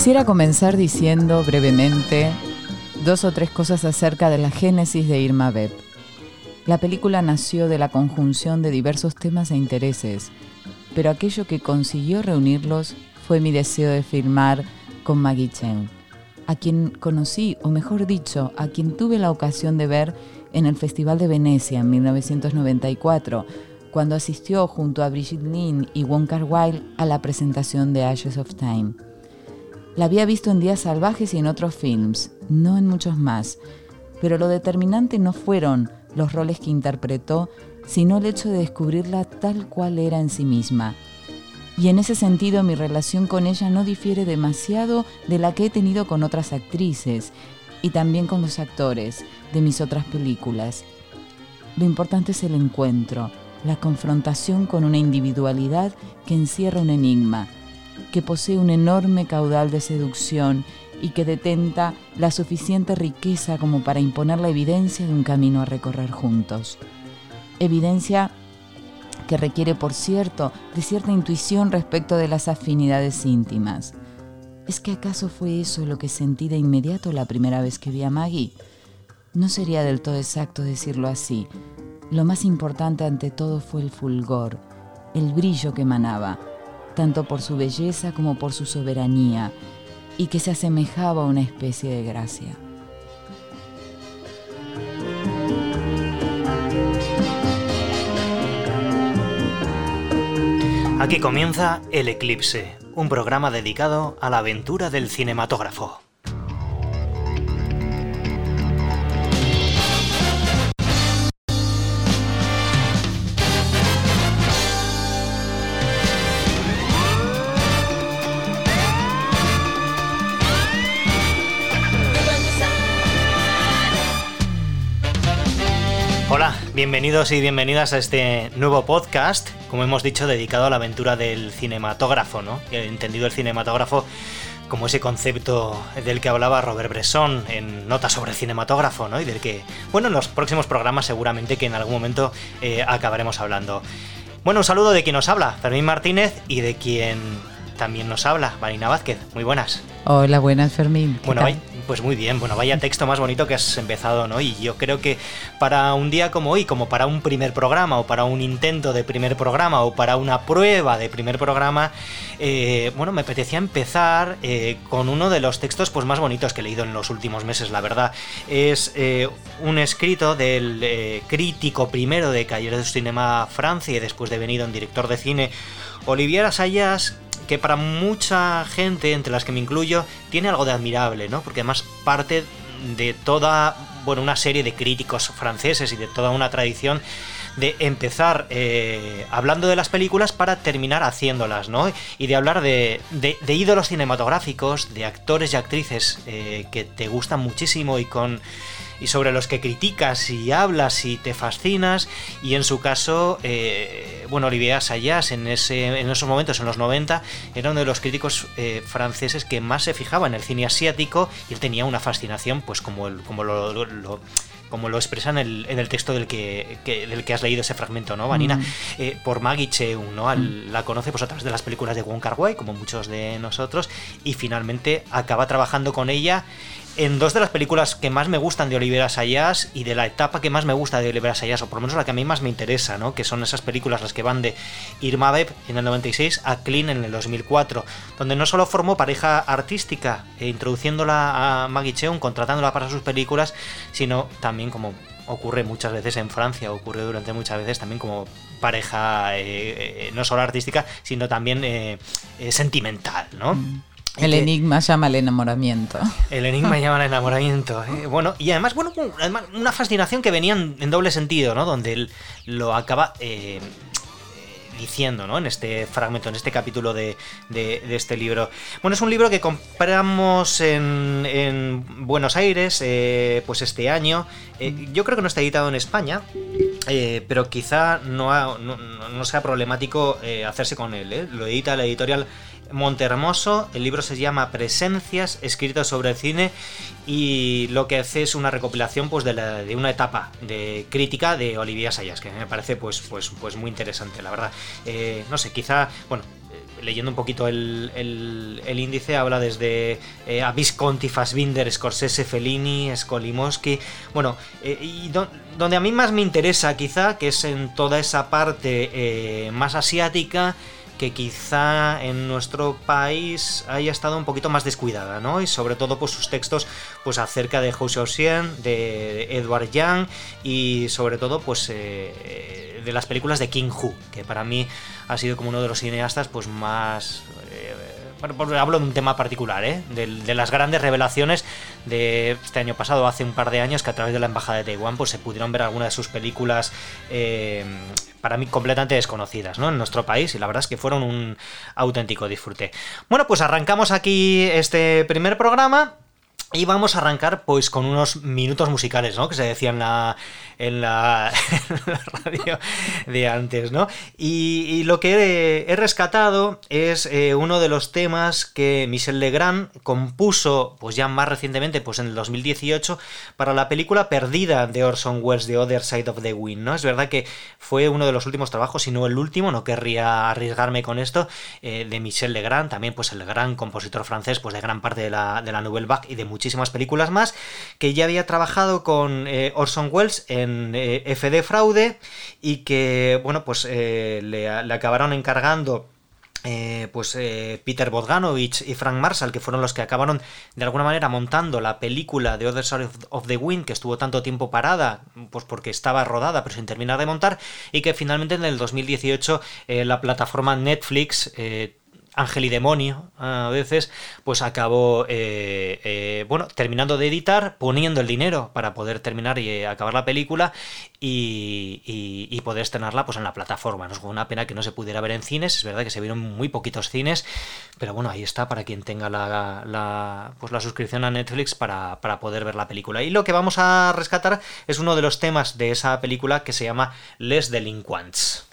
Quisiera comenzar diciendo brevemente dos o tres cosas acerca de la génesis de Irma Beb. La película nació de la conjunción de diversos temas e intereses, pero aquello que consiguió reunirlos fue mi deseo de filmar con Maggie Chen, a quien conocí, o mejor dicho, a quien tuve la ocasión de ver en el Festival de Venecia en 1994, cuando asistió junto a Brigitte Lin y Wong Kar Wai a la presentación de Ashes of Time. La había visto en Días Salvajes y en otros films, no en muchos más, pero lo determinante no fueron los roles que interpretó, sino el hecho de descubrirla tal cual era en sí misma. Y en ese sentido mi relación con ella no difiere demasiado de la que he tenido con otras actrices y también con los actores de mis otras películas. Lo importante es el encuentro, la confrontación con una individualidad que encierra un enigma, que posee un enorme caudal de seducción y que detenta la suficiente riqueza como para imponer la evidencia de un camino a recorrer juntos. Evidencia que requiere, por cierto, de cierta intuición respecto de las afinidades íntimas. ¿Es que acaso fue eso lo que sentí de inmediato la primera vez que vi a Maggie? No sería del todo exacto decirlo así. Lo más importante ante todo fue el fulgor, el brillo que emanaba, tanto por su belleza como por su soberanía, y que se asemejaba a una especie de gracia. Aquí comienza El Eclipse, un programa dedicado a la aventura del cinematógrafo. Bienvenidos y bienvenidas a este nuevo podcast, como hemos dicho, dedicado a la aventura del cinematógrafo, ¿no? He entendido el cinematógrafo como ese concepto del que hablaba Robert Bresson en Notas sobre cinematógrafo, ¿no? Y del que, bueno, en los próximos programas seguramente que en algún momento eh, acabaremos hablando. Bueno, un saludo de quien nos habla, Fermín Martínez, y de quien también nos habla, Marina Vázquez. Muy buenas. Hola, buenas, Fermín. Bueno, pues muy bien, bueno, vaya texto más bonito que has empezado, ¿no? Y yo creo que para un día como hoy, como para un primer programa, o para un intento de primer programa, o para una prueba de primer programa, eh, bueno, me apetecía empezar eh, con uno de los textos pues, más bonitos que he leído en los últimos meses, la verdad. Es eh, un escrito del crítico primero de Cayer de Cinema Francia y después de venido en director de cine, Olivier Assayas, que para mucha gente, entre las que me incluyo, tiene algo de admirable, ¿no? Porque además parte de toda, bueno, una serie de críticos franceses y de toda una tradición de empezar eh, hablando de las películas para terminar haciéndolas, ¿no? Y de hablar de, de, ídolos cinematográficos, de actores y actrices eh, que te gustan muchísimo y con y sobre los que criticas y hablas y te fascinas. Y en su caso, eh, bueno, Olivier Assayas en, ese, en esos momentos, en los 90, era uno de los críticos eh, franceses que más se fijaba en el cine asiático y él tenía una fascinación, pues como, el, como lo, como lo expresa en el, en el texto del que, del que has leído ese fragmento, ¿no, Vanina? Mm. Eh, por Maggie Cheung, ¿no? Mm. La conoce pues, a través de las películas de Wong Kar Wai, como muchos de nosotros, y finalmente acaba trabajando con ella en dos de las películas que más me gustan de Oliver Sayas y de la etapa que más me gusta de Oliver Sayas, o por lo menos la que a mí más me interesa, ¿no? que son esas películas las que van de Irma Beb en el 96 a Clean en el 2004, donde no solo formó pareja artística, e introduciéndola a Maggie Cheung, contratándola para sus películas, sino también como ocurre muchas veces en Francia, ocurre durante muchas veces también como pareja eh, eh, no solo artística, sino también eh, sentimental, ¿no? Mm. El enigma llama el enamoramiento. El enigma llama el enamoramiento. ¿eh? Bueno, y además, bueno, una fascinación que venía en, doble sentido, ¿no? Donde él lo acaba eh, diciendo, ¿no? En este fragmento, en este capítulo de, este libro. Bueno, es un libro que compramos en, Buenos Aires, eh, pues este año. yo creo que no está editado en España, pero quizá no, no, sea problemático hacerse con él. Lo edita la editorial Montermoso. El libro se llama Presencias, escrito sobre el cine y lo que hace es una recopilación pues, de, una etapa de crítica de Olivia Sayas, que me parece pues, pues, pues muy interesante, la verdad. Eh, no sé, quizá, bueno, leyendo un poquito el, índice, habla desde eh, a Visconti, Fassbinder, Scorsese, Fellini, Skolimowski. Bueno, eh, y donde a mí más me interesa, quizá, que es en toda esa parte eh, más asiática que quizá en nuestro país haya estado un poquito más descuidada, ¿no? Y sobre todo pues sus textos pues acerca de Hou Xiaoxian, de Edward Yang y sobre todo pues de las películas de King Hu, que para mí ha sido como uno de los cineastas pues más eh, bueno, hablo de un tema particular, ¿eh? de, las grandes revelaciones de este año pasado, hace un par de años, que a través de la Embajada de Taiwán pues, se pudieron ver algunas de sus películas eh, para mí completamente desconocidas ¿no? en nuestro país y la verdad es que fueron un auténtico disfrute. Bueno, pues arrancamos aquí este primer programa y vamos a arrancar pues con unos minutos musicales, ¿no? Que se decía en la, en la, radio de antes, ¿no? Y, lo que he, rescatado es eh, uno de los temas que Michel Legrand compuso, pues ya más recientemente, pues en el 2018, para la película Perdida de Orson Welles, The Other Side of the Wind, ¿no? Es verdad que fue uno de los últimos trabajos, si no el último, no querría arriesgarme con esto, eh, de Michel Legrand, también pues el gran compositor francés, pues de gran parte de la, de la Nouvelle Vague y de muchísimas películas más, que ya había trabajado con eh, Orson Welles en eh, FD Fraude y que, bueno, pues eh, le, acabaron encargando pues Peter Bogdanovich y Frank Marshall, que fueron los que acabaron de alguna manera montando la película de Other Side of the Wind, que estuvo tanto tiempo parada, pues porque estaba rodada pero sin terminar de montar, y que finalmente en el 2018 la plataforma Netflix ángel y demonio a veces, pues acabó, eh, eh, bueno, terminando de editar, poniendo el dinero para poder terminar y eh, acabar la película y, poder estrenarla pues en la plataforma. Nos fue una pena que no se pudiera ver en cines, es verdad que se vieron muy poquitos cines, pero bueno, ahí está para quien tenga la, pues la suscripción a Netflix para, para poder ver la película. Y lo que vamos a rescatar es uno de los temas de esa película que se llama Les Delinquents.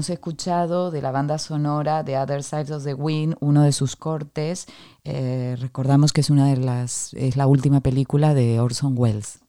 Hemos escuchado de la banda sonora de Other Sides of the Wind, uno de sus cortes. Eh, recordamos que es una de las, es la última película de Orson Welles.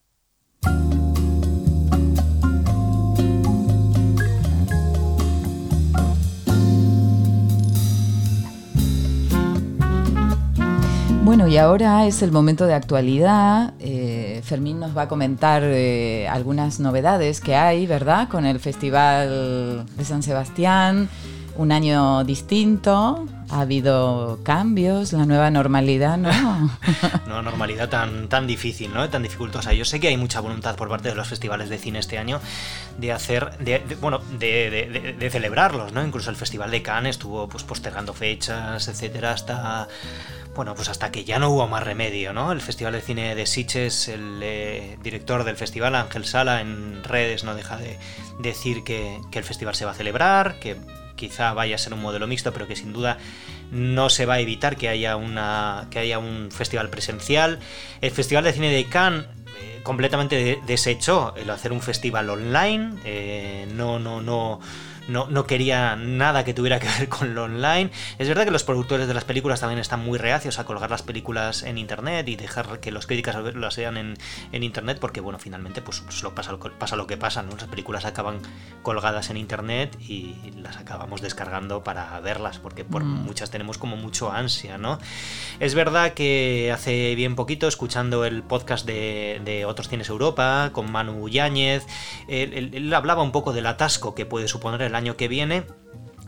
Bueno, y ahora es el momento de actualidad. Eh, Fermín nos va a comentar eh, algunas novedades que hay, ¿verdad? Con el Festival de San Sebastián, un año distinto, ha habido cambios, la nueva normalidad, ¿no? nueva normalidad tan, tan difícil, ¿no? Tan dificultosa. Yo sé que hay mucha voluntad por parte de los festivales de cine este año de hacer, de, bueno, de, de, celebrarlos, ¿no? Incluso el Festival de Cannes estuvo pues, postergando fechas, etcétera, hasta bueno, pues hasta que ya no hubo más remedio, ¿no? El Festival de Cine de Sitges, el eh, director del festival, Ángel Sala, en redes no deja de decir que, el festival se va a celebrar, que quizá vaya a ser un modelo mixto, pero que sin duda no se va a evitar que haya, una, que haya un festival presencial. El Festival de Cine de Cannes eh, completamente desechó el hacer un festival online, eh, no, no, no no, no quería nada que tuviera que ver con lo online. Es verdad que los productores de las películas también están muy reacios a colgar las películas en internet y dejar que los críticas las vean en, en internet porque, bueno, finalmente pues, pues lo pasa, pasa lo que pasa, ¿no? Las películas acaban colgadas en internet y las acabamos descargando para verlas porque por mm. muchas tenemos como mucho ansia, ¿no? Es verdad que hace bien poquito, escuchando el podcast de, de Otros Cines Europa con Manu Yáñez, él, él hablaba un poco del atasco que puede suponer el el año que viene,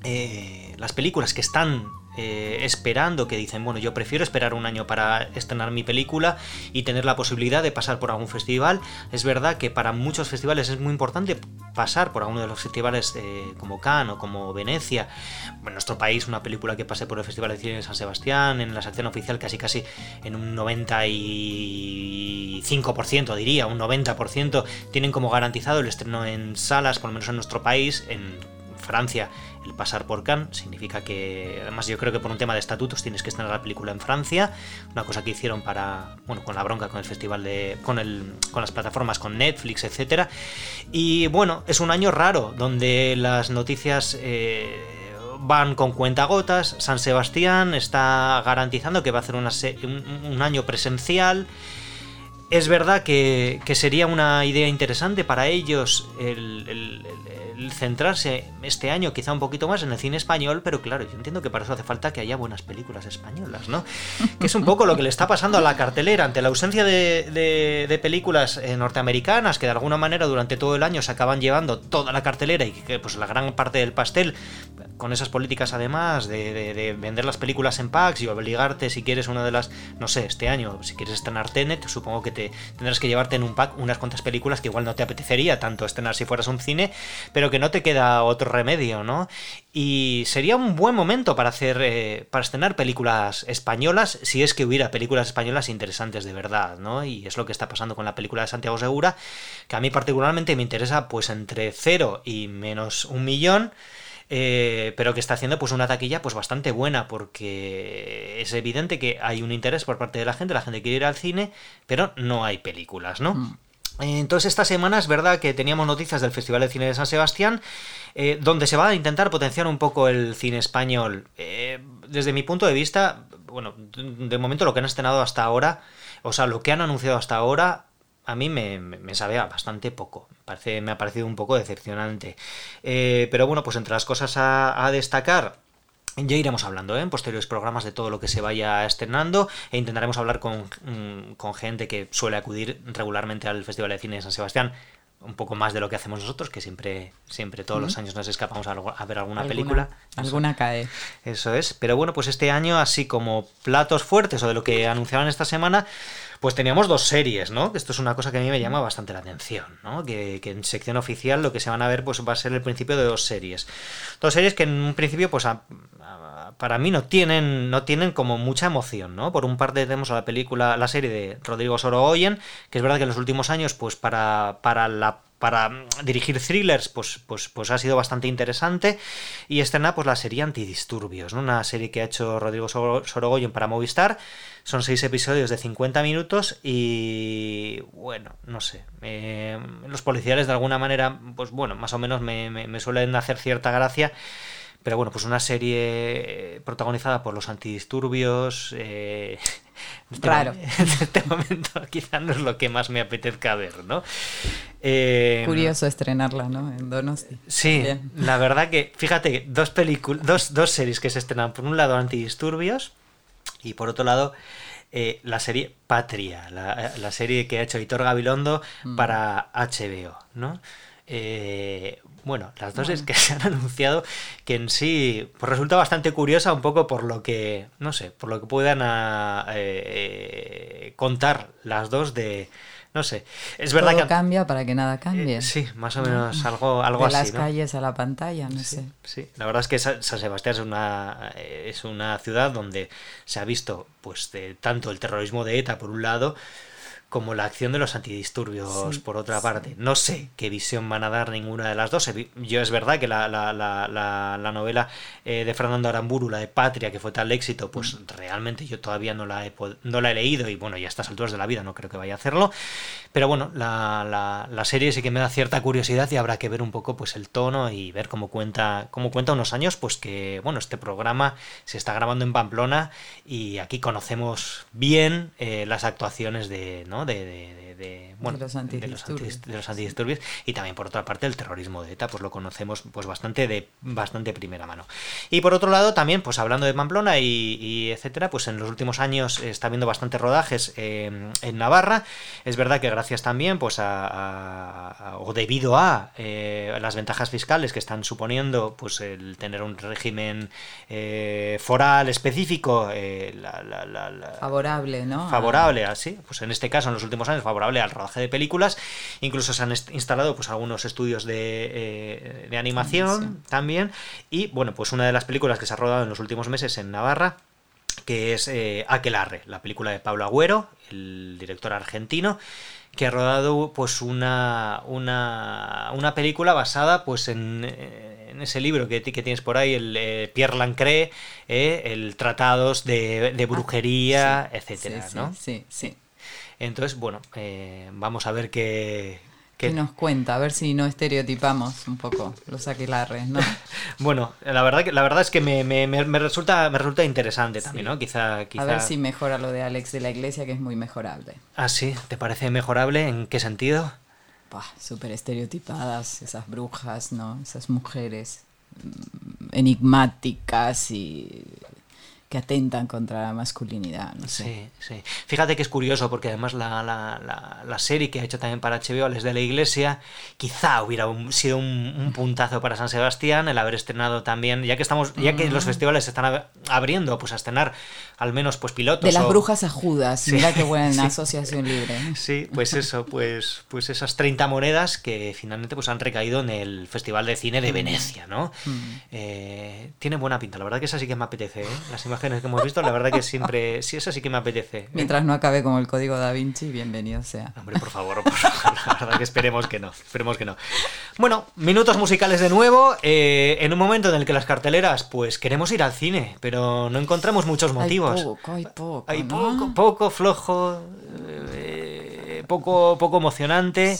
eh, las películas que están eh, esperando, que dicen, bueno, yo prefiero esperar un año para estrenar mi película y tener la posibilidad de pasar por algún festival. Es verdad que para muchos festivales es muy importante pasar por alguno de los festivales eh, como Cannes o como Venecia. En nuestro país, una película que pase por el Festival de Cine de San Sebastián, en la sección oficial casi casi en un 95% diría, un 90% tienen como garantizado el estreno en salas, por lo menos en nuestro país, en Francia el pasar por Cannes significa que, además yo creo que por un tema de estatutos tienes que estrenar la película en Francia, una cosa que hicieron para, bueno, con la bronca con el festival de, con, el, con las plataformas, con Netflix, etcétera. Y bueno, es un año raro donde las noticias... Eh, van con cuentagotas. San Sebastián está garantizando que va a hacer un, año presencial. Es verdad que, sería una idea interesante para ellos el, centrarse este año quizá un poquito más en el cine español, pero claro, yo entiendo que para eso hace falta que haya buenas películas españolas, ¿no? Que es un poco lo que le está pasando a la cartelera ante la ausencia de, películas eh, norteamericanas que de alguna manera durante todo el año se acaban llevando toda la cartelera y que pues la gran parte del pastel con esas políticas además de, vender las películas en packs y obligarte si quieres una de las, no sé, este año, si quieres estrenar Tenet, supongo que te tendrás que llevarte en un pack unas cuantas películas que igual no te apetecería tanto estrenar si fueras un cine, pero que no te queda otro remedio, ¿no? Y sería un buen momento para hacer, eh, para estrenar películas españolas, si es que hubiera películas españolas interesantes de verdad, ¿no? Y es lo que está pasando con la película de Santiago Segura, que a mí particularmente me interesa pues entre cero y menos un millón. Eh, pero que está haciendo pues una taquilla pues bastante buena porque es evidente que hay un interés por parte de la gente, la gente quiere ir al cine, pero no hay películas, ¿no? Mm. Entonces esta semana es verdad que teníamos noticias del Festival de Cine de San Sebastián, eh, donde se va a intentar potenciar un poco el cine español. Eh, desde mi punto de vista, bueno, de momento lo que han estrenado hasta ahora, o sea, lo que han anunciado hasta ahora, a mí me, me, sabe bastante poco. Parece, me ha parecido un poco decepcionante. Eh, pero bueno, pues entre las cosas a, destacar. Ya iremos hablando ¿eh? en posteriores programas de todo lo que se vaya estrenando e intentaremos hablar con, mm, con gente que suele acudir regularmente al Festival de Cine de San Sebastián un poco más de lo que hacemos nosotros, que siempre, siempre todos los años nos escapamos a, ver alguna, película. Alguna cae. Eso es. Pero bueno, pues este año, así como platos fuertes o de lo que anunciaban esta semana, pues teníamos dos series, ¿no? Esto es una cosa que a mí me llama bastante la atención, ¿no? Que, en sección oficial lo que se van a ver pues va a ser el principio de dos series. Dos series que en un principio pues para mí no tienen, no tienen como mucha emoción, ¿no? Por un parte tenemos la película, la serie de Rodrigo Sorogoyen, que es verdad que en los últimos años pues para, para para dirigir thrillers, pues, pues, pues ha sido bastante interesante. Y estrena pues la serie Antidisturbios, ¿no? una serie que ha hecho Rodrigo Sorogoyen para Movistar. Son seis episodios de 50 minutos y bueno, no sé. Eh, los policiales de alguna manera, pues bueno, más o menos me, me suelen hacer cierta gracia. Pero bueno, pues una serie protagonizada por los antidisturbios. Eh, este Raro. en este momento quizá no es lo que más me apetezca ver, ¿no? Eh, Curioso estrenarla, ¿no? En Donosti. Sí, la verdad que, fíjate, dos, películas, dos, series que se estrenan. Por un lado, Antidisturbios y por otro lado, eh, la serie Patria, la, serie que ha hecho Hitor Gabilondo mm. para HBO, ¿no? Eh, bueno, las dos es que se han anunciado que en sí pues resulta bastante curiosa un poco por lo que, no sé, por lo que puedan eh, contar las dos de, no sé, es verdad que cambia para que nada cambie. Eh, sí, más o menos algo, algo de así. las calles a la pantalla, no sí, sé. Sí, la verdad es que San Sebastián es una es una ciudad donde se ha visto, pues, de tanto el terrorismo de ETA por un lado como la acción de los antidisturbios, por otra parte. No sé qué visión van a dar ninguna de las dos. Yo es verdad que la, la, la, la novela eh, de Fernando Aramburu, la de Patria, que fue tal éxito, pues mm. realmente yo todavía no la, he, no la he leído y bueno, ya a estas alturas de la vida no creo que vaya a hacerlo. Pero bueno, la, serie sí que me da cierta curiosidad y habrá que ver un poco pues el tono y ver cómo cuenta, cómo cuenta unos años, pues que bueno, este programa se está grabando en Pamplona y aquí conocemos bien eh, las actuaciones de, ¿no? De, bueno, los antidisturbios. y también por otra parte el terrorismo de ETA pues lo conocemos pues bastante de bastante primera mano. Y por otro lado también pues hablando de Pamplona y, etcétera pues en los últimos años está habiendo bastantes rodajes en Navarra. Es verdad que gracias también pues a, o debido a eh, las ventajas fiscales que están suponiendo pues el tener un régimen eh, foral específico eh, favorable no favorable así pues en este caso en los últimos años favorable al rodaje de películas. Incluso se han instalado pues algunos estudios de, eh, animación también. Y bueno, pues una de las películas que se ha rodado en los últimos meses en Navarra que es eh, Aquelarre, la película de Pablo Agüero, el director argentino, que ha rodado pues una, una, una película basada pues en, en ese libro que, que, tienes por ahí, el eh, Pierre Lancret, el Tratados de, de Brujería, ah, etcétera, ¿no? Sí, sí. Entonces, bueno, eh, vamos a ver qué, qué... nos cuenta? A ver si no estereotipamos un poco los aquelarres, ¿no? bueno, la verdad, que, la verdad es que me, resulta, me resulta interesante también, ¿no? Quizá, quizá... A ver si mejora lo de Alex de la Iglesia, que es muy mejorable. Ah, sí, ¿te parece mejorable? ¿En qué sentido? súper estereotipadas, esas brujas, ¿no? Esas mujeres mm, enigmáticas y que atentan contra la masculinidad. No sé. Sí, sí. Fíjate que es curioso porque además la, la, la, serie que ha hecho también para HBO, Les de la Iglesia, quizá hubiera sido un, puntazo para San Sebastián el haber estrenado también, ya que estamos, ya que los mm. festivales se están abriendo, pues a estrenar al menos pues pilotos. De las brujas a Judas, mira qué buena asociación libre. Sí, pues eso, pues, pues esas 30 monedas que finalmente pues han recaído en el Festival de Cine de mm. Venecia, ¿no? Mm. Eh, tiene buena pinta, la verdad que esa sí que me apetece, ¿eh? Las imágenes que hemos visto, la verdad que siempre, sí, eso sí que me apetece. Mientras no acabe como el código da Vinci, bienvenido sea. Hombre, por favor, la verdad que esperemos que no, esperemos que no. Bueno, minutos musicales de nuevo, eh, en un momento en el que las carteleras, pues queremos ir al cine, pero no encontramos muchos motivos. Hay poco, hay poco. Hay poco, poco flojo, eh, poco, poco emocionante.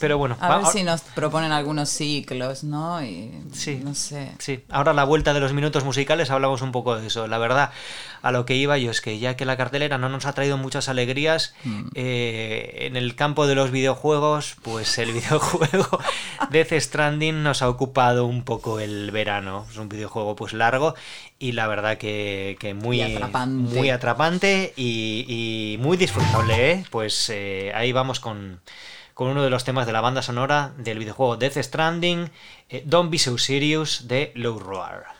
Pero bueno, a ver si nos proponen algunos ciclos, ¿no? Y, sí, no sé. Sí, ahora a la vuelta de los minutos musicales hablamos un poco de eso. La verdad, a lo que iba yo es que ya que la cartelera no nos ha traído muchas alegrías, mm. eh, en el campo de los videojuegos, pues el videojuego Death Stranding nos ha ocupado un poco el verano. Es un videojuego pues largo y la verdad que, muy, atrapante. muy atrapante y, muy disfrutable, ¿eh? Pues eh, ahí vamos con con uno de los temas de la banda sonora del videojuego Death Stranding, eh, Don't Be So Serious de Low Roar.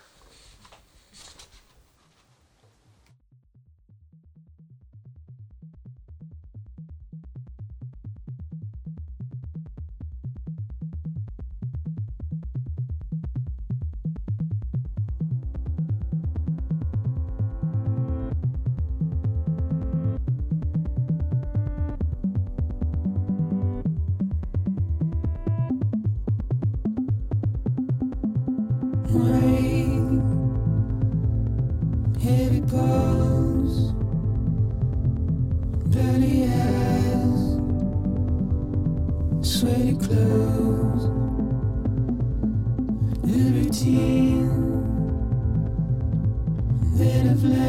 bit of.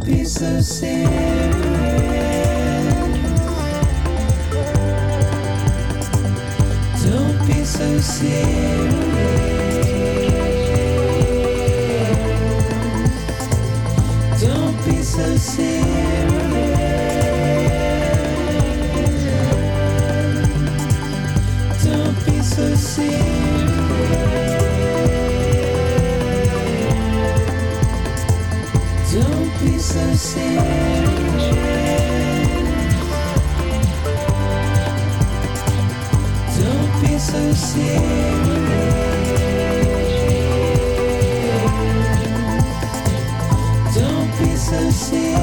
a piece of serious. Don't be so serious. Don't be so serious. so serious. Don't be so serious. Don't be so serious.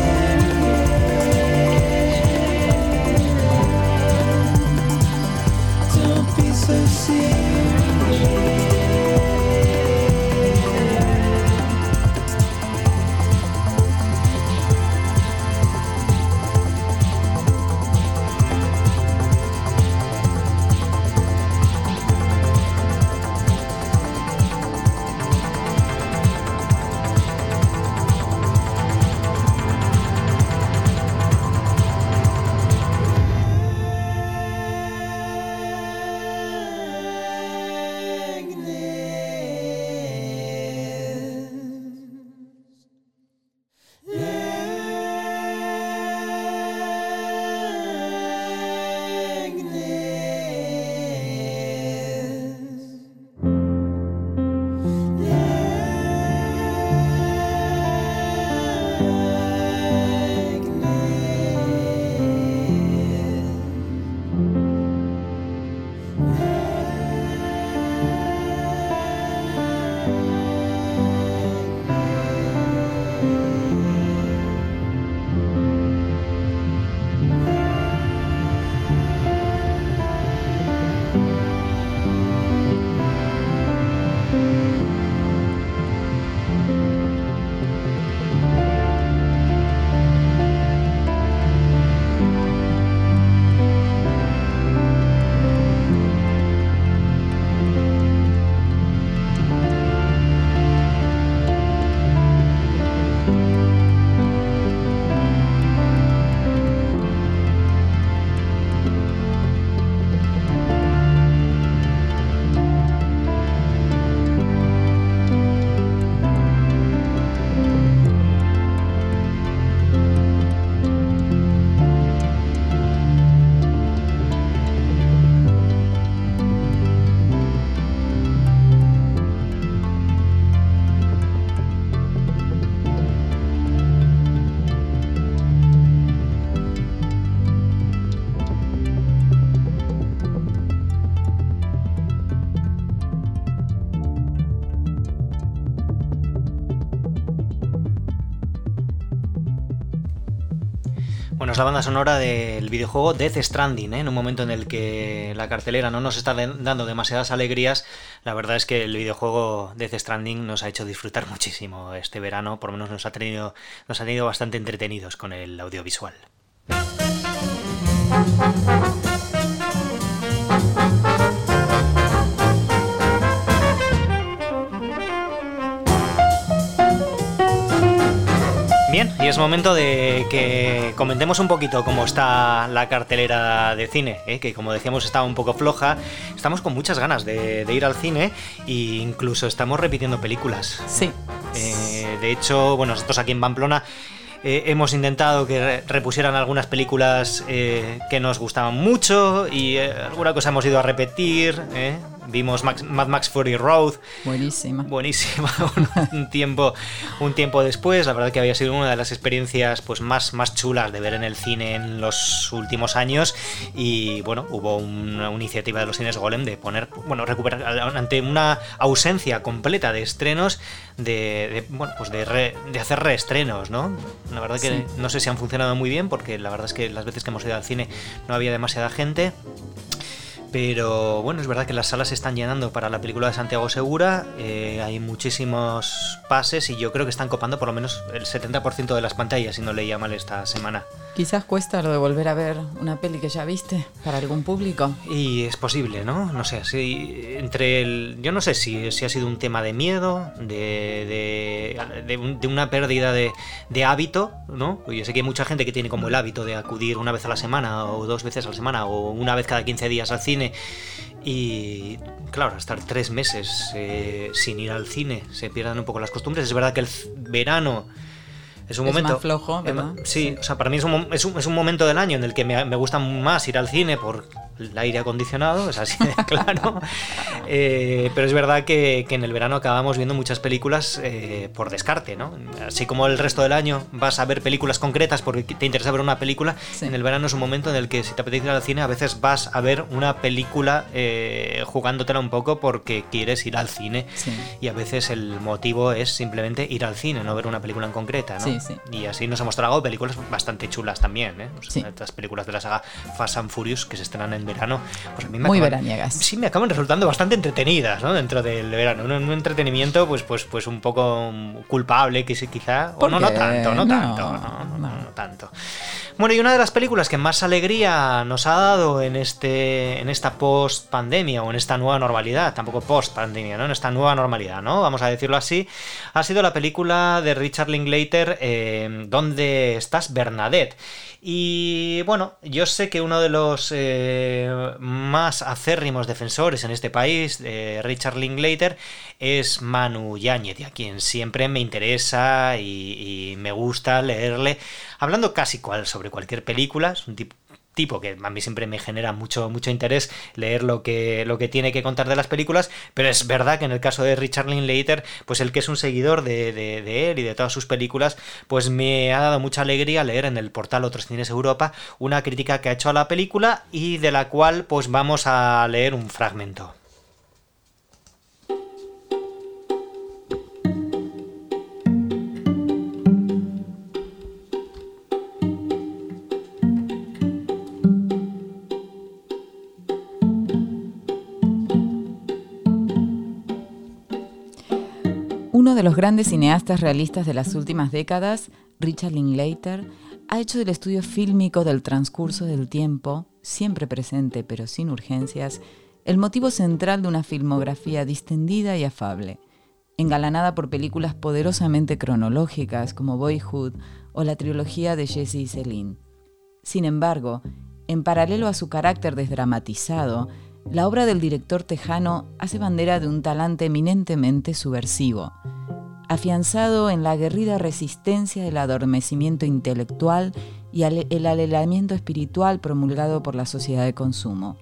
Es la banda sonora del videojuego Death Stranding, ¿eh? en un momento en el que la cartelera no nos está dando demasiadas alegrías. La verdad es que el videojuego Death Stranding nos ha hecho disfrutar muchísimo este verano, por lo menos nos ha tenido, nos ha tenido bastante entretenidos con el audiovisual. Bien, y es momento de que comentemos un poquito cómo está la cartelera de cine, ¿eh? que como decíamos estaba un poco floja. Estamos con muchas ganas de, ir al cine e incluso estamos repitiendo películas. Sí. Eh, de hecho, bueno, nosotros aquí en Pamplona eh, hemos intentado que repusieran algunas películas que nos gustaban mucho y alguna cosa hemos ido a repetir. Vimos Mad Max Fury Road. Buenísima. Buenísima. un, tiempo, un tiempo después, la verdad que había sido una de las experiencias pues, más, más chulas de ver en el cine en los últimos años. Y bueno, hubo una, iniciativa de los cines Golem de poner, bueno, recuperar ante una ausencia completa de estrenos, de, bueno, pues de, de, hacer reestrenos, ¿no? La verdad que no sé si han funcionado muy bien, porque la verdad es que las veces que hemos ido al cine no había demasiada gente. Pero bueno, es verdad que las salas se están llenando para la película de Santiago Segura. Eh, hay muchísimos pases y yo creo que están copando por lo menos el 70% de las pantallas, si no leía mal esta semana. Quizás cuesta lo de volver a ver una peli que ya viste para algún público. Y es posible, ¿no? No sé, si entre el. Yo no sé si, si ha sido un tema de miedo, de, de, de, una pérdida de, de hábito, ¿no? Yo sé que hay mucha gente que tiene como el hábito de acudir una vez a la semana o dos veces a la semana o una vez cada 15 días al cine y claro, estar tres meses eh, sin ir al cine se pierdan un poco las costumbres. Es verdad que el verano es un momento. Más flojo, ¿verdad? Sí, o sea, para mí es un, es un, momento del año en el que me, me, gusta más ir al cine por el aire acondicionado, es así de claro. Eh, pero es verdad que, en el verano acabamos viendo muchas películas eh, por descarte, ¿no? Así como el resto del año vas a ver películas concretas porque te interesa ver una película, en el verano es un momento en el que si te apetece ir al cine a veces vas a ver una película eh, jugándotela un poco porque quieres ir al cine y a veces el motivo es simplemente ir al cine, no ver una película en concreta, ¿no? Y así nos hemos tragado películas bastante chulas también, ¿eh? Estas películas de la saga Fast and Furious que se estrenan en verano, pues a mí me Muy veraniegas. Sí, me acaban resultando bastante entretenidas, ¿no? Dentro del verano. Un, entretenimiento, pues, pues, pues un poco culpable, quizá. O no, no tanto, no, tanto. No, no, tanto. Bueno, y una de las películas que más alegría nos ha dado en este. en esta post pandemia o en esta nueva normalidad, tampoco post pandemia, ¿no? En esta nueva normalidad, ¿no? Vamos a decirlo así, ha sido la película de Richard Linklater, eh, ¿Dónde estás, Bernadette? Y bueno, yo sé que uno de los eh, más acérrimos defensores en este país, eh, Richard Linklater, es Manu Yáñez, a quien siempre me interesa y, me gusta leerle, hablando casi cual, sobre cualquier película, es un tipo que a mí siempre me genera mucho, mucho interés leer lo que, lo que tiene que contar de las películas, pero es verdad que en el caso de Richard Linklater, pues el que es un seguidor de, de, él y de todas sus películas, pues me ha dado mucha alegría leer en el portal Otros Cines Europa una crítica que ha hecho a la película y de la cual pues vamos a leer un fragmento. Uno de los grandes cineastas realistas de las últimas décadas, Richard Linklater, ha hecho del estudio fílmico del transcurso del tiempo, siempre presente pero sin urgencias, el motivo central de una filmografía distendida y afable, engalanada por películas poderosamente cronológicas como Boyhood o la trilogía de Jesse y Celine. Sin embargo, en paralelo a su carácter desdramatizado, la obra del director tejano hace bandera de un talante eminentemente subversivo, afianzado en la aguerrida resistencia del adormecimiento intelectual y el alelamiento espiritual promulgado por la sociedad de consumo.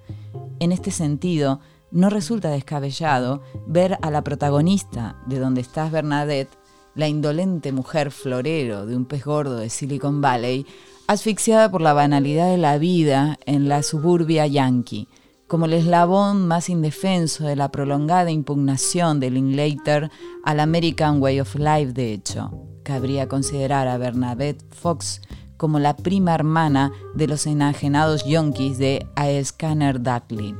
En este sentido, no resulta descabellado ver a la protagonista de Donde estás Bernadette, la indolente mujer florero de un pez gordo de Silicon Valley, asfixiada por la banalidad de la vida en la suburbia yankee, como el eslabón más indefenso de la prolongada impugnación de Linklater al American Way of Life, de hecho. Cabría considerar a Bernadette Fox como la prima hermana de los enajenados yonkis de Aescanner Dudley.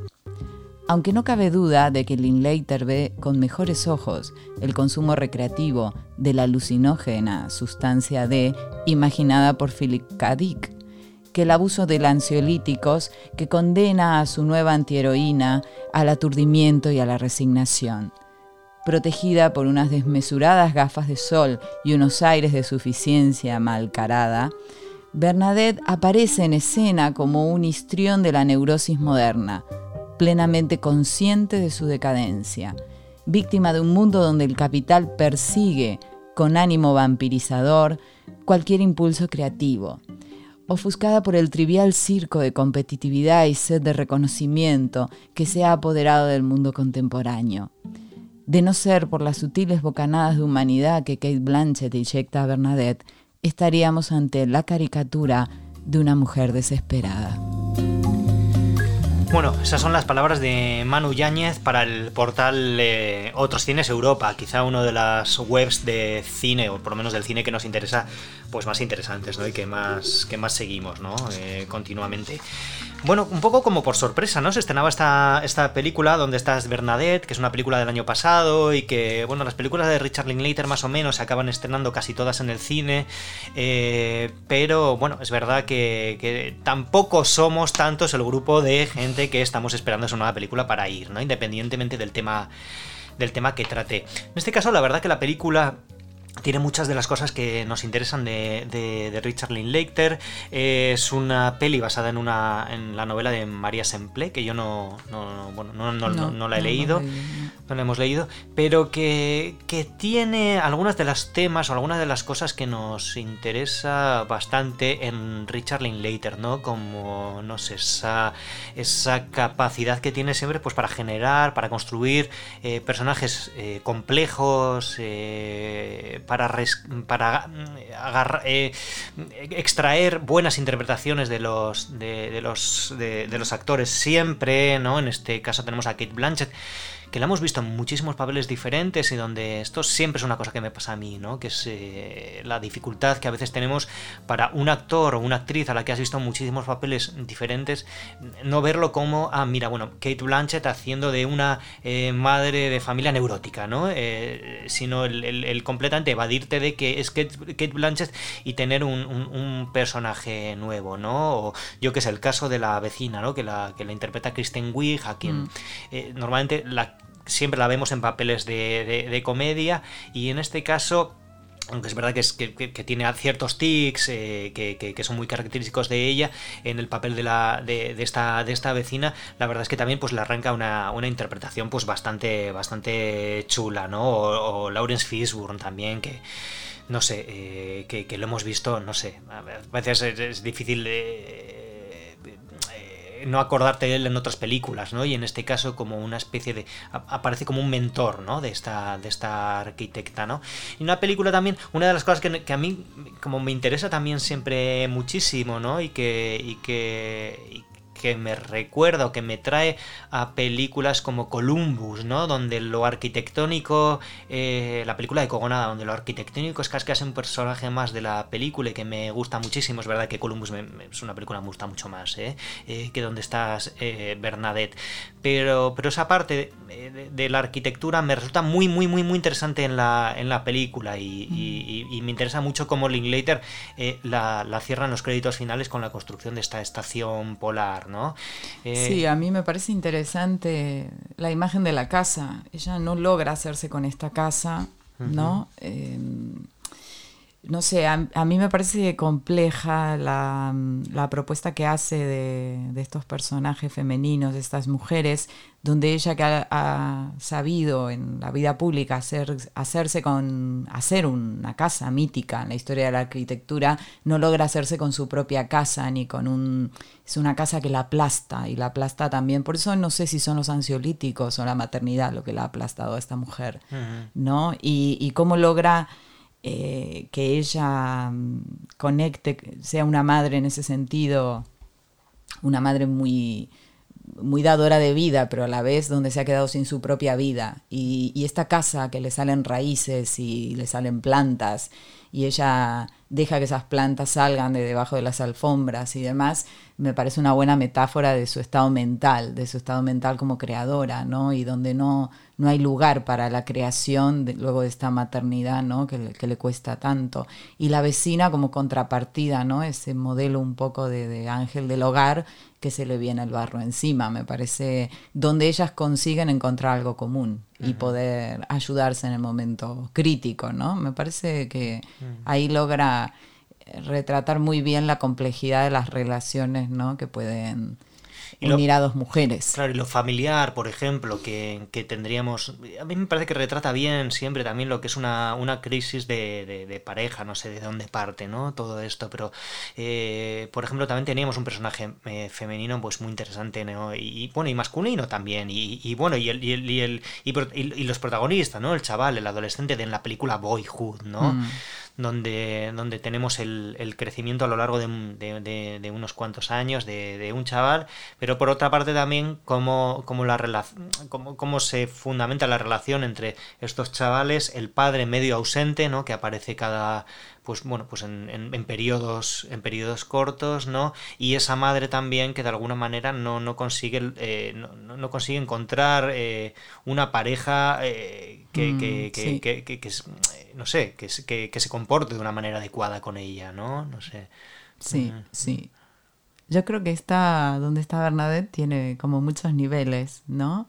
Aunque no cabe duda de que Linklater ve con mejores ojos el consumo recreativo de la alucinógena sustancia D imaginada por Philip K. que el abuso de ansiolíticos que condena a su nueva antiheroína al aturdimiento y a la resignación. Protegida por unas desmesuradas gafas de sol y unos aires de suficiencia malcarada, Bernadette aparece en escena como un histrión de la neurosis moderna, plenamente consciente de su decadencia, víctima de un mundo donde el capital persigue con ánimo vampirizador cualquier impulso creativo, ofuscada por el trivial circo de competitividad y sed de reconocimiento que se ha apoderado del mundo contemporáneo. De no ser por las sutiles bocanadas de humanidad que Kate Blanchett inyecta a Bernadette, estaríamos ante la caricatura de una mujer desesperada. Bueno, esas son las palabras de Manu Yáñez para el portal eh, Otros Cines Europa, quizá una de las webs de cine, o por lo menos del cine que nos interesa, pues más interesantes, ¿no? Y que más, que más seguimos, ¿no? Eh, continuamente. Bueno, un poco como por sorpresa, ¿no? Se estrenaba esta, esta película donde estás Bernadette, que es una película del año pasado y que, bueno, las películas de Richard Linklater más o menos se acaban estrenando casi todas en el cine, eh, pero bueno, es verdad que, que, tampoco somos tantos el grupo de gente que estamos esperando esa nueva película para ir, ¿no? Independientemente del tema del tema que trate. En este caso, la verdad que la película tiene muchas de las cosas que nos interesan de, Richard Linklater. es una peli basada en una en la novela de María Semple, que yo no, no, bueno, no, la he leído, no la hemos leído, pero que, que, tiene algunas de las temas o algunas de las cosas que nos interesa bastante en Richard Linklater, ¿no? Como, no sé, esa, esa capacidad que tiene siempre pues, para generar, para construir eh, personajes eh, complejos, eh, para, para mm, eh, extraer buenas interpretaciones de los, de, los, de, de, los actores siempre, ¿no? En este caso tenemos a Kate Blanchett que la hemos visto en muchísimos papeles diferentes y donde esto siempre es una cosa que me pasa a mí, ¿no? Que es eh, la dificultad que a veces tenemos para un actor o una actriz a la que has visto muchísimos papeles diferentes, no verlo como, ah, mira, bueno, Kate Blanchett haciendo de una eh, madre de familia neurótica, ¿no? Eh, sino el, completamente evadirte de que es Kate, Blanchett y tener un, personaje nuevo, ¿no? O yo que sé, el caso de la vecina, ¿no? Que la, que la interpreta Kristen Wiig, a quien mm. normalmente la siempre la vemos en papeles de, comedia y en este caso aunque es verdad que, es, que, tiene ciertos tics eh, que, son muy característicos de ella en el papel de, la, de, esta, de esta vecina, la verdad es que también pues, le arranca una, interpretación pues, bastante, bastante chula, ¿no? O, Lawrence Fishburne también, que no sé, eh, que, lo hemos visto, no sé, a veces es, difícil... de no acordarte de él en otras películas, ¿no? Y en este caso como una especie de... aparece como un mentor, ¿no? De esta, de esta arquitecta, ¿no? Y una película también, una de las cosas que, a mí como me interesa también siempre muchísimo, ¿no? Y que, y que, que me recuerda que me trae a películas como Columbus, ¿no? Donde lo arquitectónico, eh, la película de Cogonada, donde lo arquitectónico es casi un personaje más de la película y que me gusta muchísimo. Es verdad que Columbus es una película que me gusta mucho más, ¿eh? Eh, que donde estás Bernadette. Pero, pero esa parte de, la arquitectura me resulta muy, muy, muy, muy interesante en la, en la película y, me interesa mucho cómo Linklater la, la cierra en los créditos finales con la construcción de esta estación polar, eh, sí, a mí me parece interesante la imagen de la casa. Ella no logra hacerse con esta casa, ¿no? No sé, a, mí me parece compleja la, propuesta que hace de, estos personajes femeninos, de estas mujeres, donde ella que ha, sabido en la vida pública hacer, hacerse con, hacer una casa mítica en la historia de la arquitectura, no logra hacerse con su propia casa, ni con un... Es una casa que la aplasta, y la aplasta también. Por eso no sé si son los ansiolíticos o la maternidad lo que la ha aplastado a esta mujer, ¿no? Y, y cómo logra eh, que ella mm, conecte, sea una madre en ese sentido, una madre muy, muy dadora de vida, pero a la vez donde se ha quedado sin su propia vida. Y, esta casa que le salen raíces y le salen plantas, y ella deja que esas plantas salgan de debajo de las alfombras y demás, me parece una buena metáfora de su estado mental, de su estado mental como creadora, ¿no? Y donde no, no hay lugar para la creación luego de esta maternidad, ¿no? Que, que, le cuesta tanto. Y la vecina como contrapartida, ¿no? Ese modelo un poco de, de ángel del hogar que se le viene el barro encima, me parece, donde ellas consiguen encontrar algo común y poder ayudarse en el momento crítico, ¿no? Me parece que ahí logra retratar muy bien la complejidad de las relaciones, ¿no? Que pueden y lo, mujeres. Claro, y lo familiar, por ejemplo, que, que, tendríamos. A mí me parece que retrata bien siempre también lo que es una, una crisis de, de, pareja, no sé de dónde parte, ¿no? Todo esto, pero eh, por ejemplo, también teníamos un personaje eh, femenino pues muy interesante, ¿no? Y, bueno, y masculino también. Y, y bueno, y, el, y, el, y, el, y, los protagonistas, ¿no? El chaval, el adolescente de en la película Boyhood, ¿no? Mm donde, donde tenemos el, el crecimiento a lo largo de, de, de, unos cuantos años de, un chaval, pero por otra parte también cómo, cómo, la cómo, cómo se fundamenta la relación entre estos chavales, el padre medio ausente, ¿no? que aparece cada pues bueno, pues en, en, periodos, en periodos cortos, ¿no? Y esa madre también que de alguna manera no, no consigue, eh, no, no, consigue encontrar eh, una pareja eh, que, mm, que, que, no sé, que, que, se comporte de una manera adecuada con ella, ¿no? No sé. Sí, sí. Yo creo que está, donde está Bernadette tiene como muchos niveles, ¿no?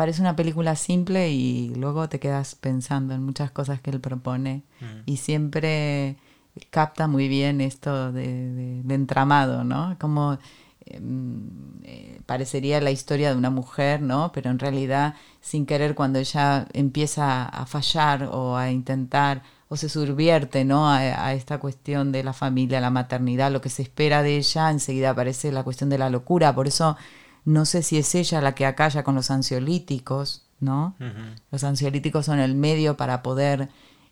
Parece una película simple y luego te quedas pensando en muchas cosas que él propone mm. y siempre capta muy bien esto de, entramado, ¿no? Como em, eh, parecería la historia de una mujer, ¿no? Pero en realidad, sin querer, cuando ella empieza a fallar o a intentar o se subvierte, ¿no? A, a, esta cuestión de la familia, la maternidad, lo que se espera de ella, enseguida aparece la cuestión de la locura. Por eso no sé si es ella la que acalla con los ansiolíticos, ¿no? Los ansiolíticos son el medio para poder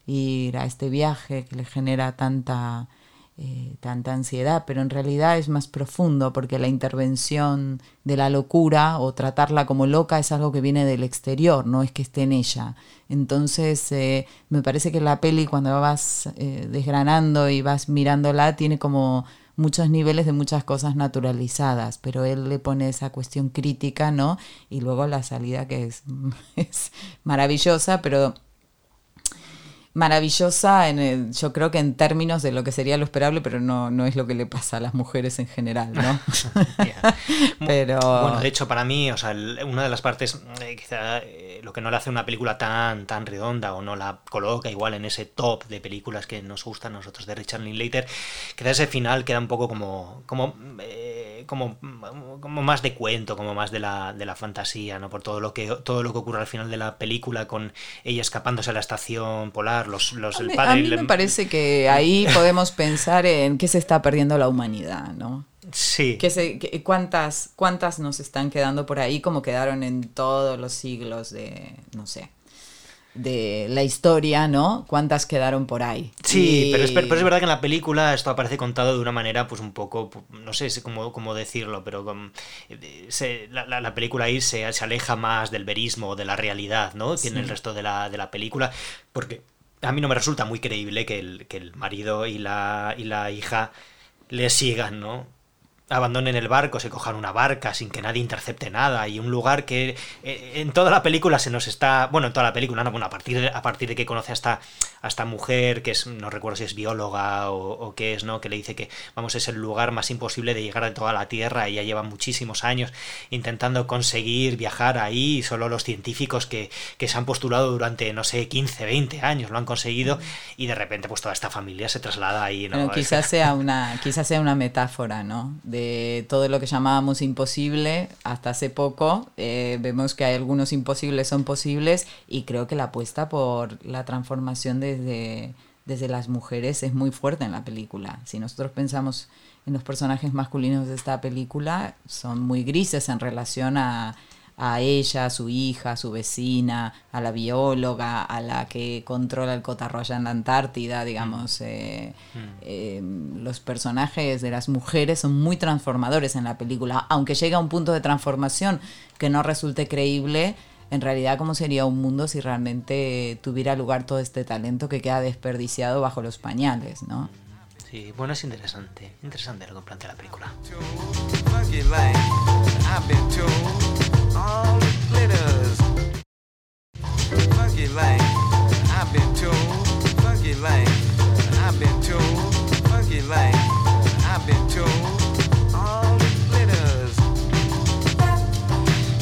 ir a este viaje que le genera tanta, eh, tanta ansiedad, pero en realidad es más profundo porque la intervención de la locura o tratarla como loca es algo que viene del exterior, no es que esté en ella. Entonces eh, me parece que la peli cuando vas eh, desgranando y vas mirándola tiene como muchos niveles de muchas cosas naturalizadas, pero él le pone esa cuestión crítica, ¿no? Y luego la salida que es, es maravillosa, pero maravillosa en el, yo creo que en términos de lo que sería lo esperable, pero no, no es lo que le pasa a las mujeres en general, ¿no? pero bueno, de hecho para mí, o sea, una de las partes eh, quizá eh, lo que no le hace una película tan tan redonda o no la coloca igual en ese top de películas que nos gustan a nosotros de Richard Linklater, quizá ese final queda un poco como como eh, como, como más de cuento, como más de la, de la fantasía, ¿no? Por todo lo que todo lo que ocurre al final de la película con ella escapándose a la estación polar los, los, el padre... A mí me parece que ahí podemos pensar en qué se está perdiendo la humanidad, ¿no? Sí. Que se, cuántas, ¿Cuántas nos están quedando por ahí como quedaron en todos los siglos de, no sé, de la historia, ¿no? ¿Cuántas quedaron por ahí? Sí, pero, es, pero, es, verdad que en la película esto aparece contado de una manera, pues un poco, no sé cómo, cómo decirlo, pero se, la, la, película ahí se, se, aleja más del verismo, de la realidad, ¿no? Tiene el resto de la, de la película, porque a mí no me resulta muy creíble que el, que el marido y la, y la hija le sigan, ¿no? Abandonen el barco, se cojan una barca sin que nadie intercepte nada y un lugar que eh, en toda la película se nos está, bueno, en toda la película, no, bueno, a partir de, a partir de que conoce a esta, mujer que es, no recuerdo si es bióloga o, qué es, ¿no? Que le dice que, vamos, es el lugar más imposible de llegar a toda la Tierra y ya lleva muchísimos años intentando conseguir viajar ahí y solo los científicos que, que se han postulado durante, no sé, 15, 20 años lo han conseguido y de repente pues toda esta familia se traslada ahí, ¿no? quizás sea una, quizás sea una metáfora, ¿no? Todo lo que llamábamos imposible hasta hace poco. Eh, vemos que hay algunos imposibles son posibles y creo que la apuesta por la transformación desde, desde las mujeres es muy fuerte en la película. Si nosotros pensamos en los personajes masculinos de esta película, son muy grises en relación a a ella, a su hija, a su vecina, a la bióloga, a la que controla el cotarroya en la Antártida, digamos. Mm. Eh, mm. Eh, los personajes de las mujeres son muy transformadores en la película, aunque llega a un punto de transformación que no resulte creíble. En realidad, ¿cómo sería un mundo si realmente tuviera lugar todo este talento que queda desperdiciado bajo los pañales, ¿no? Sí, bueno, es interesante. Interesante lo que plantea la película. all glitters. Funky light. I've been told. Funky like I've been told. I've been told.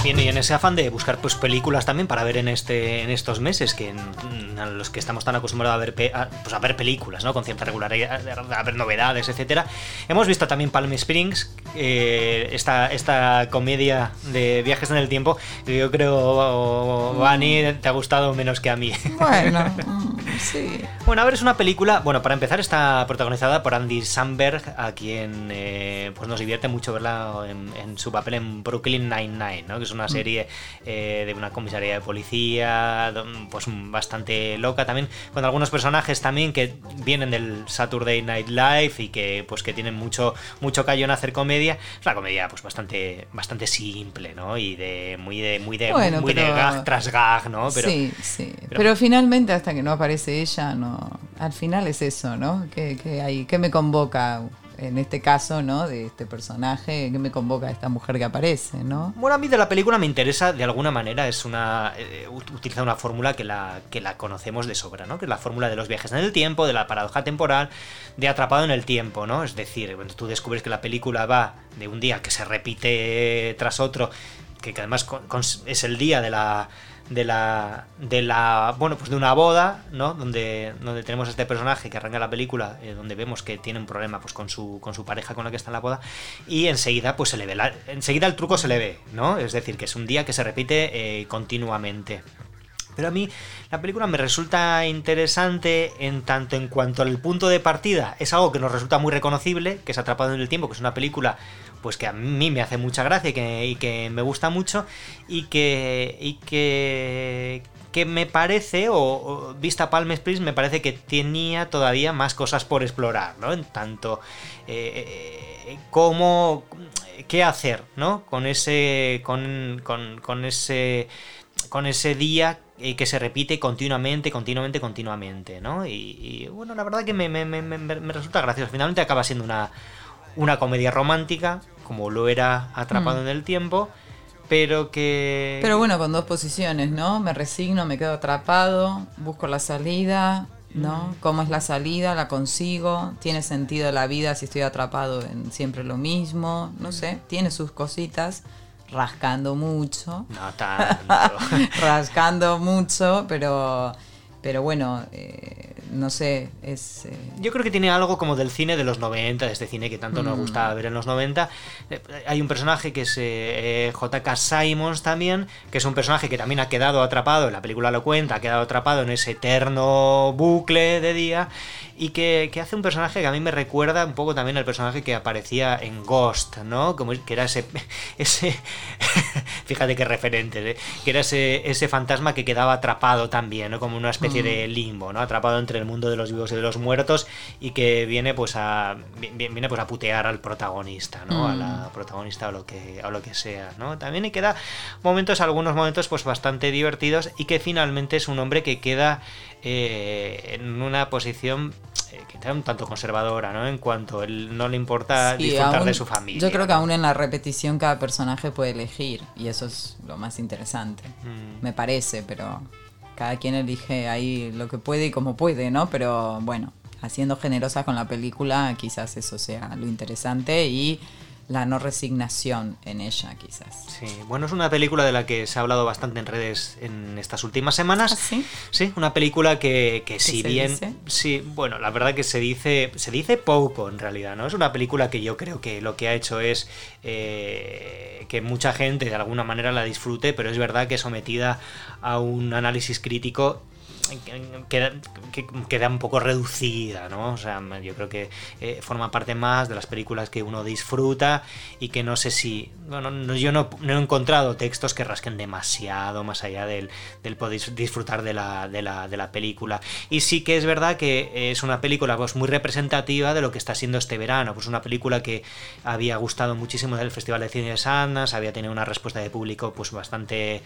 Y en ese afán de buscar pues películas también para ver en este en estos meses que en, los que estamos tan acostumbrados a ver pues, a ver películas, ¿no? Con cierta regularidad, a ver novedades, etcétera. Hemos visto también Palm Springs, eh, esta, esta comedia de viajes en el tiempo que yo creo Vani te ha gustado menos que a mí. Bueno, mm, sí. Bueno, a ver, es una película, bueno, para empezar está protagonizada por Andy Samberg, a quien eh, pues nos divierte mucho verla en, en, su papel en Brooklyn Nine-Nine, ¿no? Que es una Mm. serie eh, de una comisaría de policía, pues bastante loca también, con algunos personajes también que vienen del Saturday Night Live y que pues que tienen mucho, mucho callo en hacer comedia. Es una comedia pues bastante, bastante simple, ¿no? Y de muy de, muy de, muy de gag tras gag, ¿no? Pero, sí, sí. Pero, finalmente hasta que no aparece ella, no. Al final es eso, ¿no? Que, que hay, que me convoca en este caso, ¿no? De este personaje que me convoca a esta mujer que aparece, ¿no? Bueno, a mí de la película me interesa de alguna manera, es una. Eh, utiliza una fórmula que la, que la conocemos de sobra, ¿no? Que es la fórmula de los viajes en el tiempo, de la paradoja temporal, de atrapado en el tiempo, ¿no? Es decir, cuando tú descubres que la película va de un día que se repite tras otro, que, además es el día de la de la de la bueno pues de una boda no donde donde tenemos este personaje que arranca la película eh, donde vemos que tiene un problema pues con su con su pareja con la que está en la boda y enseguida pues se le ve enseguida el truco se le ve no es decir que es un día que se repite eh, continuamente. Pero a mí la película me resulta interesante en tanto en cuanto al punto de partida. Es algo que nos resulta muy reconocible, que es Atrapado en el Tiempo, que es una película pues que a mí me hace mucha gracia y que, me gusta mucho y que, y que, que me parece, o, vista Palm Springs, me parece que tenía todavía más cosas por explorar, ¿no? En tanto eh, eh cómo, qué hacer, ¿no? Con ese, con, con, con ese, con ese día que se repite continuamente, continuamente, continuamente, ¿no? Y, bueno, la verdad que me, me, me, me resulta gracioso. Finalmente acaba siendo una, una comedia romántica, como lo era Atrapado mm. en el Tiempo, pero que... Pero bueno, con dos posiciones, ¿no? Me resigno, me quedo atrapado, busco la salida, ¿no? Mm. ¿Cómo es la salida? ¿La consigo? ¿Tiene sentido la vida si estoy atrapado en siempre lo mismo? No sé, tiene sus cositas rascando mucho. No tanto. rascando mucho, pero, pero bueno, eh, no sé, es... Eh, Yo creo que tiene algo como del cine de los 90, de este cine que tanto nos mm. gustaba ver en los 90. Eh, hay un personaje que es eh, J.K. Simons también, que es un personaje que también ha quedado atrapado, en la película lo cuenta, ha quedado atrapado en ese eterno bucle de día y que, hace un personaje que a mí me recuerda un poco también al personaje que aparecía en Ghost, ¿no? Como que era ese, ese fíjate qué referente, ¿eh? que era ese, ese fantasma que quedaba atrapado también, ¿no? Como una especie de mm. limbo, ¿no? Atrapado entre el mundo de los vivos y de los muertos y que viene pues a viene pues a putear al protagonista, ¿no? A la mm. protagonista o lo que o lo que sea, ¿no? También y queda momentos, algunos momentos pues bastante divertidos y que finalmente es un hombre que queda eh, en una posición eh, que está un tanto conservadora, ¿no? En cuanto él no le importa disfrutar de su familia. Yo creo que aún en la repetición cada personaje puede elegir y eso es lo más interesante, mm. me parece, pero cada quien elige ahí lo que puede y como puede, ¿no? Pero bueno, haciendo generosa con la película, quizás eso sea lo interesante y la no resignación en ella, quizás. Sí, bueno, es una película de la que se ha hablado bastante en redes en estas últimas semanas. ¿Ah, sí? Sí, una película que, que si bien. Sí, bueno, la verdad que se dice. Se dice poco en realidad, ¿no? Es una película que yo creo que lo que ha hecho es eh, que mucha gente de alguna manera la disfrute, pero es verdad que sometida a un análisis crítico queda, queda un poco reducida, ¿no? O sea, yo creo que eh, forma parte más de las películas que uno disfruta y que no sé si... Bueno, yo no, he encontrado textos que rasquen demasiado más allá del, poder disfrutar de la, de, la, de la película. Y sí que es verdad que es una película pues, muy representativa de lo que está siendo este verano. Pues una película que había gustado muchísimo del Festival de Cine de Sundance, había tenido una respuesta de público pues bastante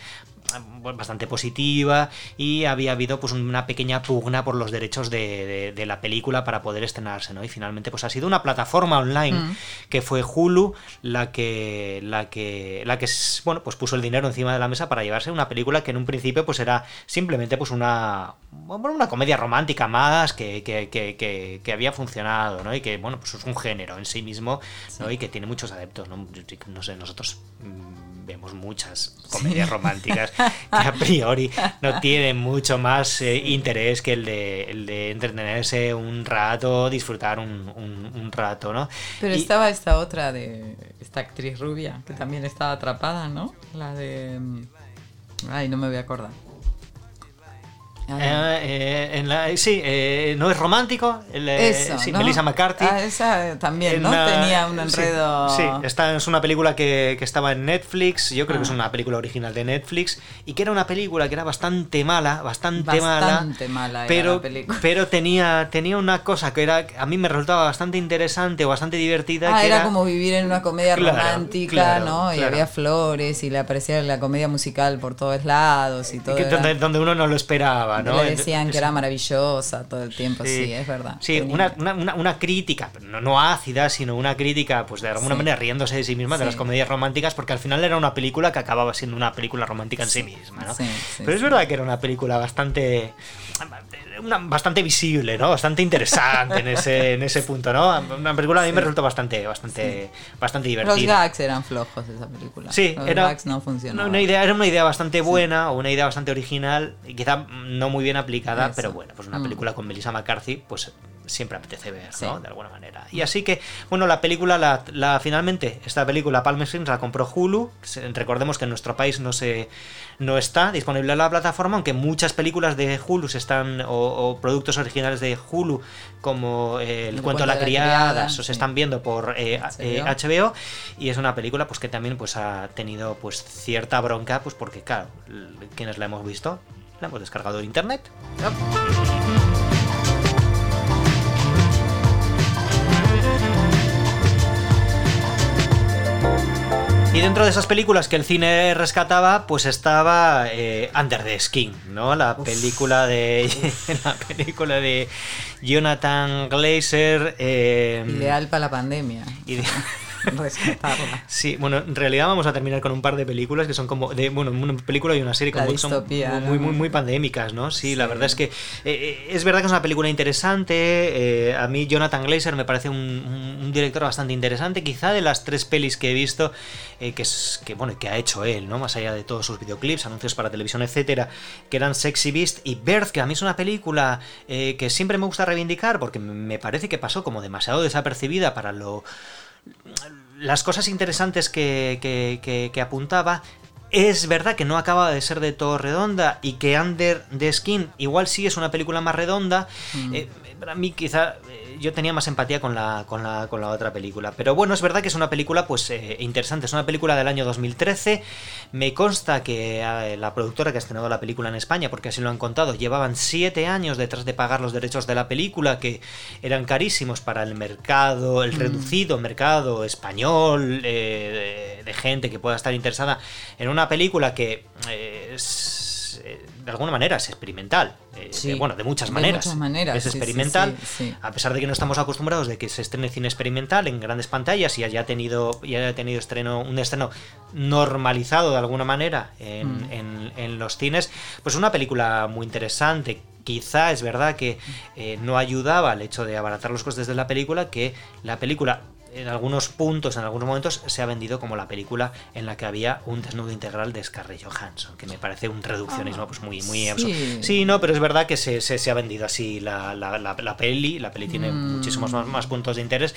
bastante positiva y había habido pues una pequeña pugna por los derechos de, la película para poder estrenarse, ¿no? Y finalmente pues ha sido una plataforma online mm. que fue Hulu la que la que la que bueno, pues puso el dinero encima de la mesa para llevarse una película que en un principio pues era simplemente pues una una comedia romántica más que, que, había funcionado, ¿no? Y que bueno, pues es un género en sí mismo, ¿no? Y que tiene muchos adeptos, ¿no? No sé, nosotros mm, vemos muchas comedias románticas que a priori no tienen mucho más eh, interés que el de, el de entretenerse un rato, disfrutar un, un, rato, ¿no? Pero estaba esta otra de esta actriz rubia que también estaba atrapada, ¿no? La de... Mm, ay, no me voy a acordar. Eh, eh, en la, sí, eh, no es romántico. Eso, sí, Melissa McCarthy. Ah, esa también, ¿no? Tenía un enredo. Sí, esta es una película que, que, estaba en Netflix. Yo creo que es ah. una película original de Netflix. Y que era una película que era bastante mala, bastante, mala. Bastante mala. pero, pero tenía, tenía una cosa que era a mí me resultaba bastante interesante o bastante divertida. Ah, que era, como vivir en una comedia romántica, ¿no? Y había flores y le aparecía la comedia musical por todos lados y todo. donde, donde uno no lo esperaba. Le decían que era maravillosa todo el tiempo, sí, es verdad. Sí, una, una, una, crítica, no, no, ácida, sino una crítica, pues de alguna manera riéndose de sí misma de las comedias románticas, porque al final era una película que acababa siendo una película romántica en sí misma, ¿no? Pero es verdad que era una película bastante bastante visible, ¿no? Bastante interesante en ese, en ese punto, ¿no? Una película a mí me resultó bastante, bastante, bastante divertida. Los gags eran flojos de esa película. Sí, Los era, gags no funcionaban. Una idea, era una idea bastante buena o una idea bastante original y quizá no muy bien aplicada, pero bueno, pues una mm. película con Melissa McCarthy, pues siempre apetece ver, ¿no? De alguna manera. Y así que, bueno, la película, la, finalmente, esta película Palm Springs la compró Hulu. Recordemos que en nuestro país no se no está disponible en la plataforma, aunque muchas películas de Hulu se están, o, productos originales de Hulu, como eh, El, cuento de la, criada, se están viendo por HBO. Eh, y es una película pues que también pues ha tenido pues cierta bronca, pues porque claro, quienes la hemos visto, la hemos descargado de internet. Y dentro de esas películas que el cine rescataba, pues estaba eh, Under the Skin, ¿no? La película de la película de Jonathan Glazer. Eh, Ideal para la pandemia. Sí, bueno, en realidad vamos a terminar con un par de películas que son como, de, bueno, una película y una serie como son muy, muy, muy, pandémicas, ¿no? Sí, la verdad es que eh, eh, es verdad que es una película interesante. Eh, a mí Jonathan Glazer me parece un, director bastante interesante, quizá de las tres pelis que he visto que es que bueno que ha hecho él, ¿no? Más allá de todos sus videoclips, anuncios para televisión, etcétera, que eran Sexy Beast y Birth, que a mí es una película que siempre me gusta reivindicar porque me parece que pasó como demasiado desapercibida para lo las cosas interesantes que, apuntaba es verdad que no acaba de ser de todo redonda y que Under the Skin igual sí es una película más redonda. Mm. Eh, para mí quizá eh, yo tenía más empatía con la, con la, con la otra película. Pero bueno, es verdad que es una película pues eh, interesante. Es una película del año 2013. Me consta que eh, la productora que ha estrenado la película en España, porque así lo han contado, llevaban siete años detrás de pagar los derechos de la película, que eran carísimos para el mercado, el mm. reducido mercado español, de, de, gente que pueda estar interesada en una película que es eh, de alguna manera es experimental. Eh, bueno, de muchas maneras. Es experimental. a pesar de que no estamos acostumbrados de que se estrene cine experimental en grandes pantallas y haya tenido, y haya tenido estreno, un estreno normalizado de alguna manera en, mm. los cines, pues una película muy interesante quizá es verdad que eh, no ayudaba al hecho de abaratar los costes de la película, que la película en algunos puntos, en algunos momentos, se ha vendido como la película en la que había un desnudo integral de Scarlett Johansson, que me parece un reduccionismo pues muy, muy sí. Sí, no, pero es verdad que se, se, ha vendido así la, la, la, peli, la peli tiene mm. muchísimos más, más, puntos de interés,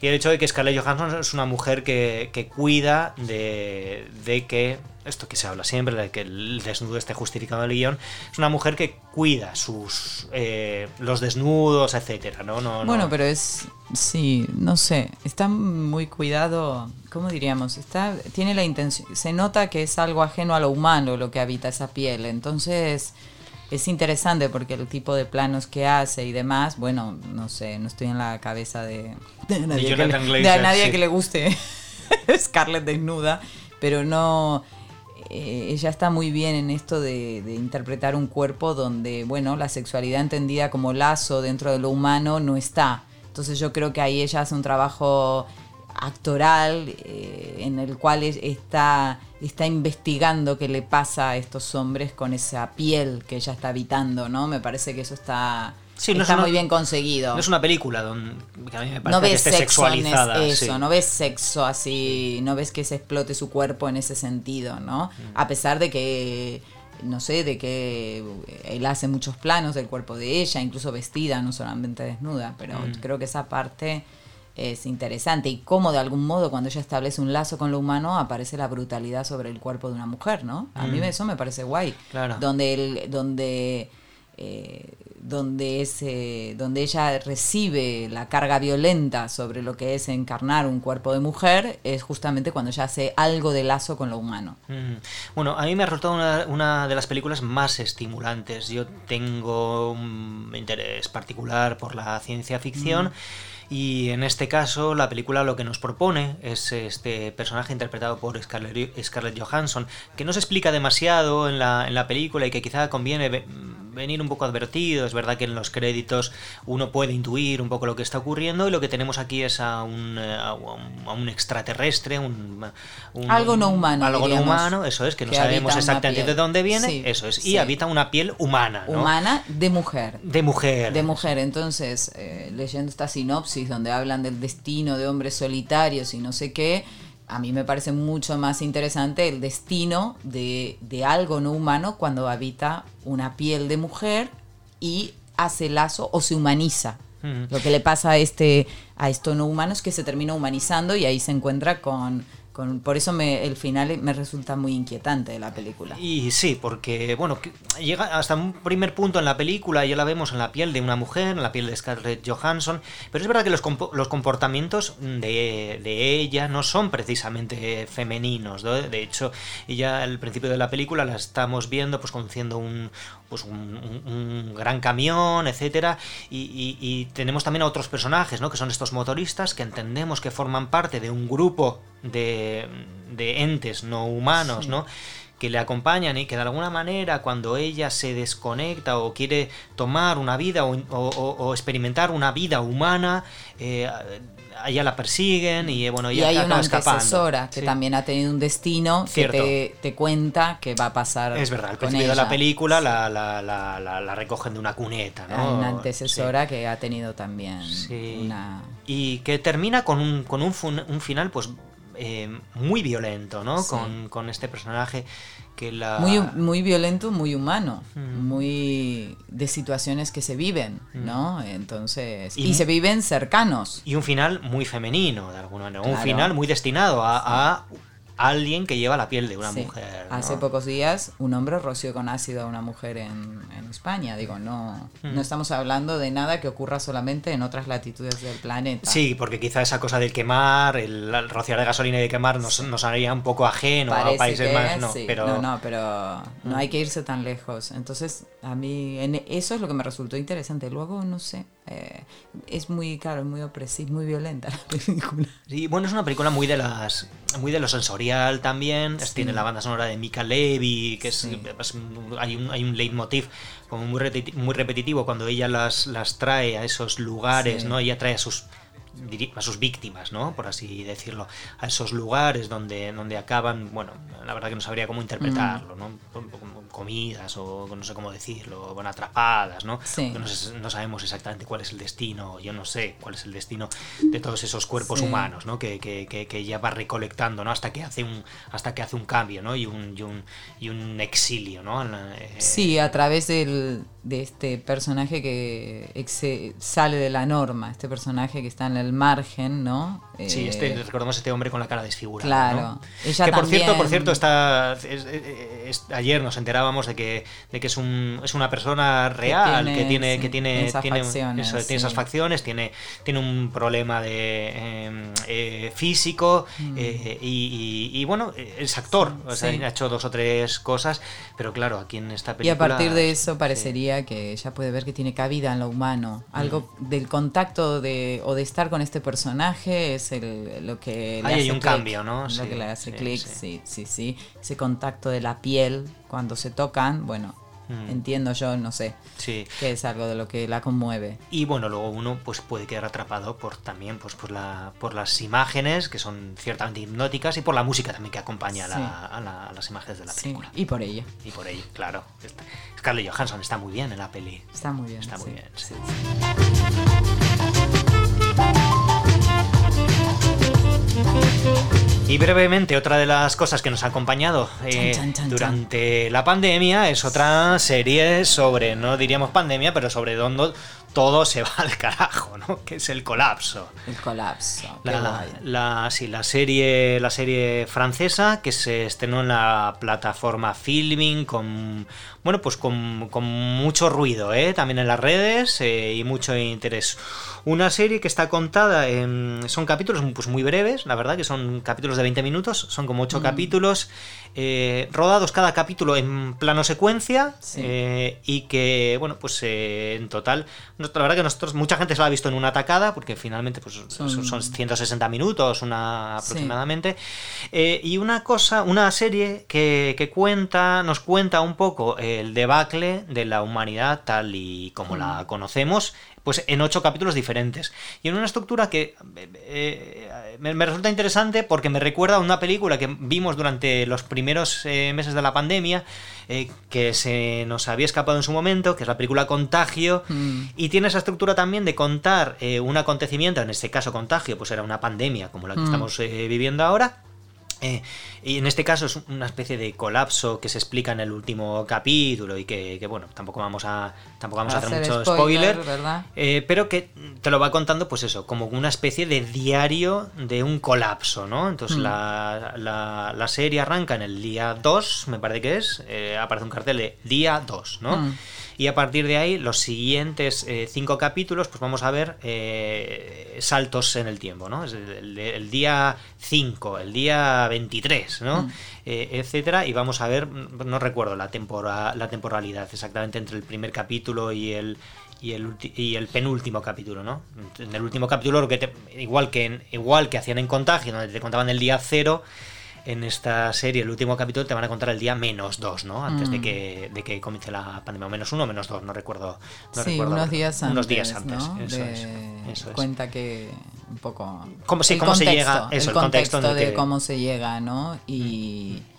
y el hecho de que Scarlett Johansson es una mujer que, que cuida de, de que esto que se habla siempre, de que el desnudo esté justificado en el guion, es una mujer que cuida sus eh, los desnudos, etcétera, ¿no? No, Bueno, pero es sí, no sé, está muy cuidado, ¿cómo diríamos? Está tiene la intención, se nota que es algo ajeno a lo humano lo que habita esa piel, entonces es interesante porque el tipo de planos que hace y demás, bueno, no sé, no estoy en la cabeza de, nadie, que, le, nadie que le guste Scarlett desnuda, pero no eh, ella está muy bien en esto de, de, interpretar un cuerpo donde, bueno, la sexualidad entendida como lazo dentro de lo humano no está. Entonces yo creo que ahí ella hace un trabajo actoral eh, en el cual está, está investigando qué le pasa a estos hombres con esa piel que ella está habitando, ¿no? Me parece que eso está, está muy bien conseguido. No es una película donde a mí me parece no ves que esté sexualizada. eso, no ves sexo así, no ves que se explote su cuerpo en ese sentido, ¿no? Mm. A pesar de que no sé, de que él hace muchos planos del cuerpo de ella, incluso vestida, no solamente desnuda, pero mm. creo que esa parte es interesante y cómo de algún modo cuando ella establece un lazo con lo humano aparece la brutalidad sobre el cuerpo de una mujer, ¿no? A mí mm. eso me parece guay. Claro. Donde, el, donde, eh, donde, ese, donde ella recibe la carga violenta sobre lo que es encarnar un cuerpo de mujer es justamente cuando ella hace algo de lazo con lo humano. Mm. Bueno, a mí me ha resultado una, una de las películas más estimulantes. Yo tengo un interés particular por la ciencia ficción. Mm. Y en este caso, la película lo que nos propone es este personaje interpretado por Scarlett, Johansson, que no se explica demasiado en la, en la película y que quizá conviene venir un poco advertido. Es verdad que en los créditos uno puede intuir un poco lo que está ocurriendo y lo que tenemos aquí es a un, eh, a un, extraterrestre, un, algo no humano. Algo no humano, eso es, que no sabemos exactamente de dónde viene, eso es, y habita una piel humana. Humana de mujer. De mujer. De mujer, entonces, eh, leyendo esta sinopsis donde hablan del destino de hombres solitarios y no sé qué, a mí me parece mucho más interesante el destino de, de, algo no humano cuando habita una piel de mujer y hace lazo o se humaniza. Lo que le pasa a este a esto no humano es que se termina humanizando y ahí se encuentra con por eso me, el final me resulta muy inquietante de la película. Y sí, porque bueno, llega hasta un primer punto en la película, ya la vemos en la piel de una mujer, en la piel de Scarlett Johansson, pero es verdad que los, los comportamientos de, de, ella no son precisamente femeninos. De hecho, ella al principio de la película la estamos viendo pues conduciendo un, pues un, gran camión, etcétera, y, y, tenemos también a otros personajes, ¿no? Que son estos motoristas que entendemos que forman parte de un grupo de, entes no humanos, ¿no? que le acompañan y que de alguna manera cuando ella se desconecta o quiere tomar una vida o, experimentar una vida humana, eh, ella la persiguen y bueno, ella y hay una antecesora que también ha tenido un destino que te, cuenta que va a pasar. Es verdad, al principio de la película la, la, la, la, recogen de una cuneta, ¿no? Hay una antecesora que ha tenido también una... Y que termina con un, con un, un final pues eh, muy violento, ¿no? Con, con, este personaje que la... Muy, muy violento, muy humano, mm. muy de situaciones que se viven, mm. ¿no? Entonces... Y, se viven cercanos. Y un final muy femenino, de alguna manera. Un final muy destinado a alguien que lleva la piel de una mujer. Hace pocos días un hombre roció con ácido a una mujer en, España. Digo, no, no mm. estamos hablando de nada que ocurra solamente en otras latitudes del planeta. Sí, porque quizá esa cosa del quemar, el, rociar de gasolina y de quemar nos, nos haría un poco ajeno a países más. No, pero... no, no, pero no mm. hay que irse tan lejos. Entonces, a mí en eso es lo que me resultó interesante. Luego, no sé, eh, es muy, claro, muy opresiva, muy violenta la película. Sí, bueno, es una película muy de las muy de lo también. Tiene la banda sonora de Mika Levy, que es, hay, un, hay un leitmotiv como muy, muy repetitivo cuando ella las, las trae a esos lugares, ¿no? Ella trae a sus a sus víctimas, ¿no? Por así decirlo, a esos lugares donde, donde acaban, bueno, la verdad que no sabría cómo interpretarlo, ¿no? Comidas o no sé cómo decirlo, bueno, atrapadas, ¿no? No, sabemos exactamente cuál es el destino, yo no sé cuál es el destino de todos esos cuerpos humanos, ¿no? Que, que, que, ella va recolectando, ¿no? Hasta que hace un, hasta que hace un cambio, ¿no? Y un, y un, y un exilio, ¿no? Eh, sí, a través del, de este personaje que sale de la norma, este personaje que está en el margen, ¿no? Sí, este, eh, recordamos este hombre con la cara desfigurada. Claro. que por cierto, por cierto, está ayer nos enterábamos de que, de que es, un, es una persona real, que tiene, que tiene, esas tiene, facciones, tiene esas facciones, tiene, tiene un problema de em, eh, físico mm. eh, y, bueno, es actor, o sea, ha hecho dos o tres cosas, pero claro, aquí en esta película. Y a partir de eso parecería que ella puede ver que tiene cabida en lo humano. Algo del contacto de, o de estar con este personaje es el, lo que le Ahí hay un cambio, ¿no? Lo que le hace clic, sí, sí, sí. Ese contacto de la piel cuando se tocan, bueno, Mm. Entiendo yo, no sé. Sí. Que es algo de lo que la conmueve. Y bueno, luego uno pues puede quedar atrapado por también pues por la por las imágenes que son ciertamente hipnóticas y por la música también que acompaña a, las imágenes de la película. y por ella. Y por ella, claro. Scarlett Johansson está muy bien en la peli. Está muy bien. Está muy bien. Sí. Y brevemente, otra de las cosas que nos ha acompañado eh, durante la pandemia es otra serie sobre, no diríamos pandemia, pero sobre dónde todo se va al carajo, ¿no? Que es el colapso. El colapso. La, la, sí, la serie, la serie francesa que se estrenó en la plataforma Filming con, bueno, pues con, mucho ruido, ¿eh? También en las redes eh, y mucho interés. Una serie que está contada en... Son capítulos pues, muy breves, la verdad, que son capítulos de 20 minutos, son como 8 mm. capítulos, eh, rodados cada capítulo en plano secuencia eh, y que, bueno, pues en total, la verdad que nosotros, mucha gente se la ha visto en una atacada, porque finalmente pues, son, 160 minutos una aproximadamente, y una cosa, una serie que, que, cuenta, nos cuenta un poco el debacle de la humanidad tal y como la mm. conocemos pues en ocho capítulos diferentes. Y en una estructura que eh, eh, me, resulta interesante porque me recuerda a una película que vimos durante los primeros eh, meses de la pandemia, que se nos había escapado en su momento, que es la película Contagio, mm. y tiene esa estructura también de contar un acontecimiento, en este caso Contagio, pues era una pandemia como la que mm. estamos viviendo ahora eh, y en este caso es una especie de colapso que se explica en el último capítulo y que, bueno, tampoco vamos a tampoco vamos a hacer, mucho spoiler, eh, pero que te lo va contando, pues eso, como una especie de diario de un colapso, ¿no? Entonces mm. la, la, serie arranca en el día 2, me parece que es, eh, aparece un cartel de día 2, ¿no? Mm. Y a partir de ahí, los siguientes eh, cinco capítulos, pues vamos a ver eh, saltos en el tiempo, ¿no? el, día 5, el día 23, ¿no? Mm. Eh, etcétera. Y vamos a ver, no recuerdo la, la temporalidad exactamente entre el primer capítulo y el, y el, y el penúltimo capítulo, ¿no? En el último capítulo, que igual, que igual que hacían en Contagio, donde te contaban el día cero, en esta serie, el último capítulo, te van a contar el día menos dos, ¿no? Antes de, mm. que, de que comience la pandemia. O menos uno menos dos, no recuerdo. sí, unos días antes. Unos días antes, eso, Cuenta que un poco. ¿Cómo, se llega? Eso, el, contexto, de cómo se llega, ¿no? Y. Mm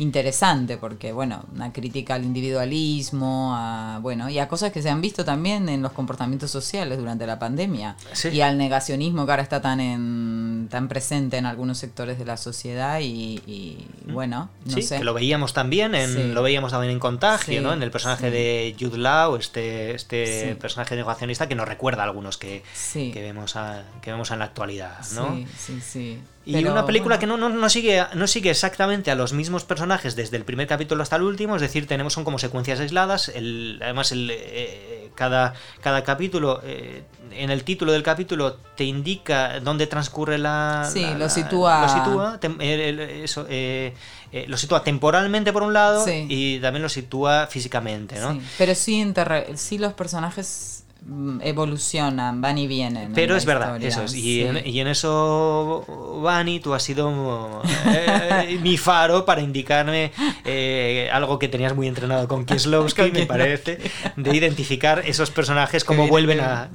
interesante porque, bueno, una crítica al individualismo, a, bueno, y a cosas que se han visto también en los comportamientos sociales durante la pandemia y al negacionismo que ahora está tan en, tan presente en algunos sectores de la sociedad y, mm. bueno, no sí, sé. Que lo veíamos también, en, lo veíamos también en Contagio, ¿no? En el personaje de Jude Law, este, este personaje negacionista que nos recuerda a algunos que, que, vemos a, que vemos en la actualidad, ¿no? Sí, sí, sí. Y una película que no, no, sigue, no sigue exactamente a los mismos personajes desde el primer capítulo hasta el último, es decir, tenemos son como secuencias aisladas. El, además, el, eh, cada, cada capítulo, eh, en el título del capítulo, te indica dónde transcurre la. Sí, lo sitúa. Lo sitúa, eso, eh, lo sitúa temporalmente por un lado y también lo sitúa físicamente, ¿no? Pero sí, sí los personajes evolucionan, van y vienen. Pero es verdad, eso es. Y, en, eso, Vani, tú has sido eh, mi faro para indicarme eh, algo que tenías muy entrenado con Kieslowski, me parece, de identificar esos personajes, cómo vuelven a,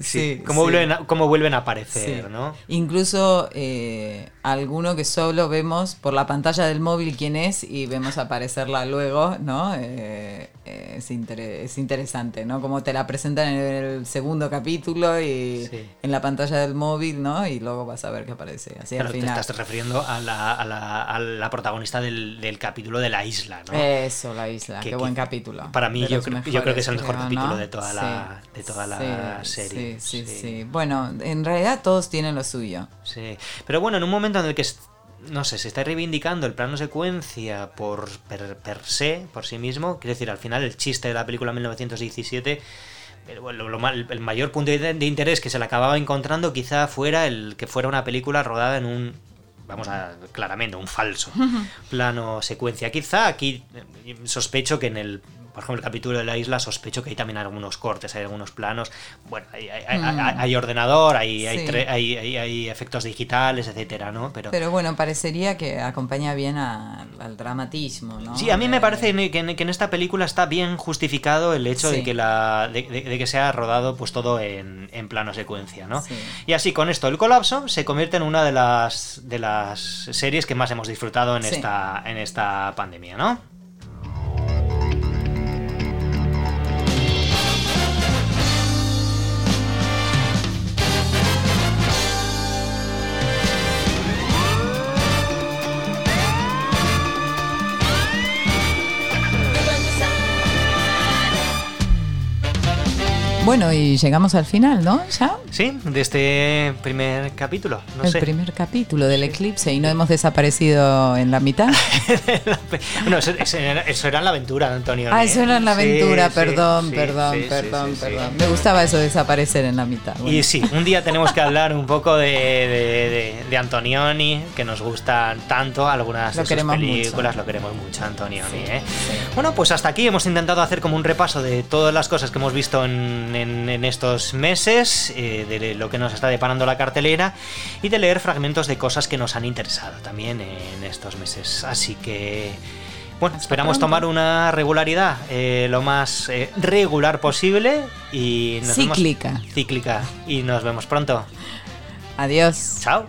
cómo vuelven a, cómo vuelven a aparecer, ¿no? Incluso eh, alguno que solo vemos por la pantalla del móvil quién es y vemos aparecerla luego, ¿no? Es, es interesante, ¿no? Como te la presentan en el segundo capítulo y en la pantalla del móvil, ¿no? Y luego vas a ver qué aparece. Así al final. te estás refiriendo a la, a la, a la protagonista del, del, capítulo de la isla, ¿no? Eso, la isla. qué buen capítulo. Para mí, yo creo, yo creo, que es el mejor capítulo de toda la, de toda la serie. Sí, sí, sí, Bueno, en realidad todos tienen lo suyo. Sí. Pero bueno, en un momento en el que no sé, se está reivindicando el plano secuencia por per, per, se, por sí mismo. Quiero decir, al final el chiste de la película 1917 el mayor punto de, interés que se le acababa encontrando quizá fuera el que fuera una película rodada en un vamos a claramente un falso plano secuencia quizá aquí eh, sospecho que en el por ejemplo, el capítulo de la isla, sospecho que hay también algunos cortes, hay algunos planos. Bueno, hay, hay, ordenador, hay, hay, efectos digitales, etcétera, ¿no? Pero, Pero bueno, parecería que acompaña bien al dramatismo, ¿no? Sí, a mí me parece que en, esta película está bien justificado el hecho de que la de, que sea rodado pues todo en, en plano secuencia, ¿no? Y así con esto el colapso se convierte en una de las de las series que más hemos disfrutado en esta en esta pandemia, ¿no? Bueno, y llegamos al final, ¿no? ¿Ya? Sí, de este primer capítulo. el primer capítulo del eclipse y no hemos desaparecido en la mitad. no, eso, era, en la aventura, Antonio. Ah, eso era en la aventura, perdón, perdón, perdón, perdón. Me gustaba eso de desaparecer en la mitad. Y sí, un día tenemos que hablar un poco de, de, Antonioni, que nos gustan tanto algunas de sus películas, lo queremos mucho, Antonioni. ¿eh? Bueno, pues hasta aquí hemos intentado hacer como un repaso de todas las cosas que hemos visto en en, estos meses, eh, de lo que nos está deparando la cartelera y de leer fragmentos de cosas que nos han interesado también en estos meses. Así que... Bueno, esperamos tomar una regularidad eh, lo más eh, regular posible y cíclica. cíclica. Y nos vemos pronto. Adiós. Chao.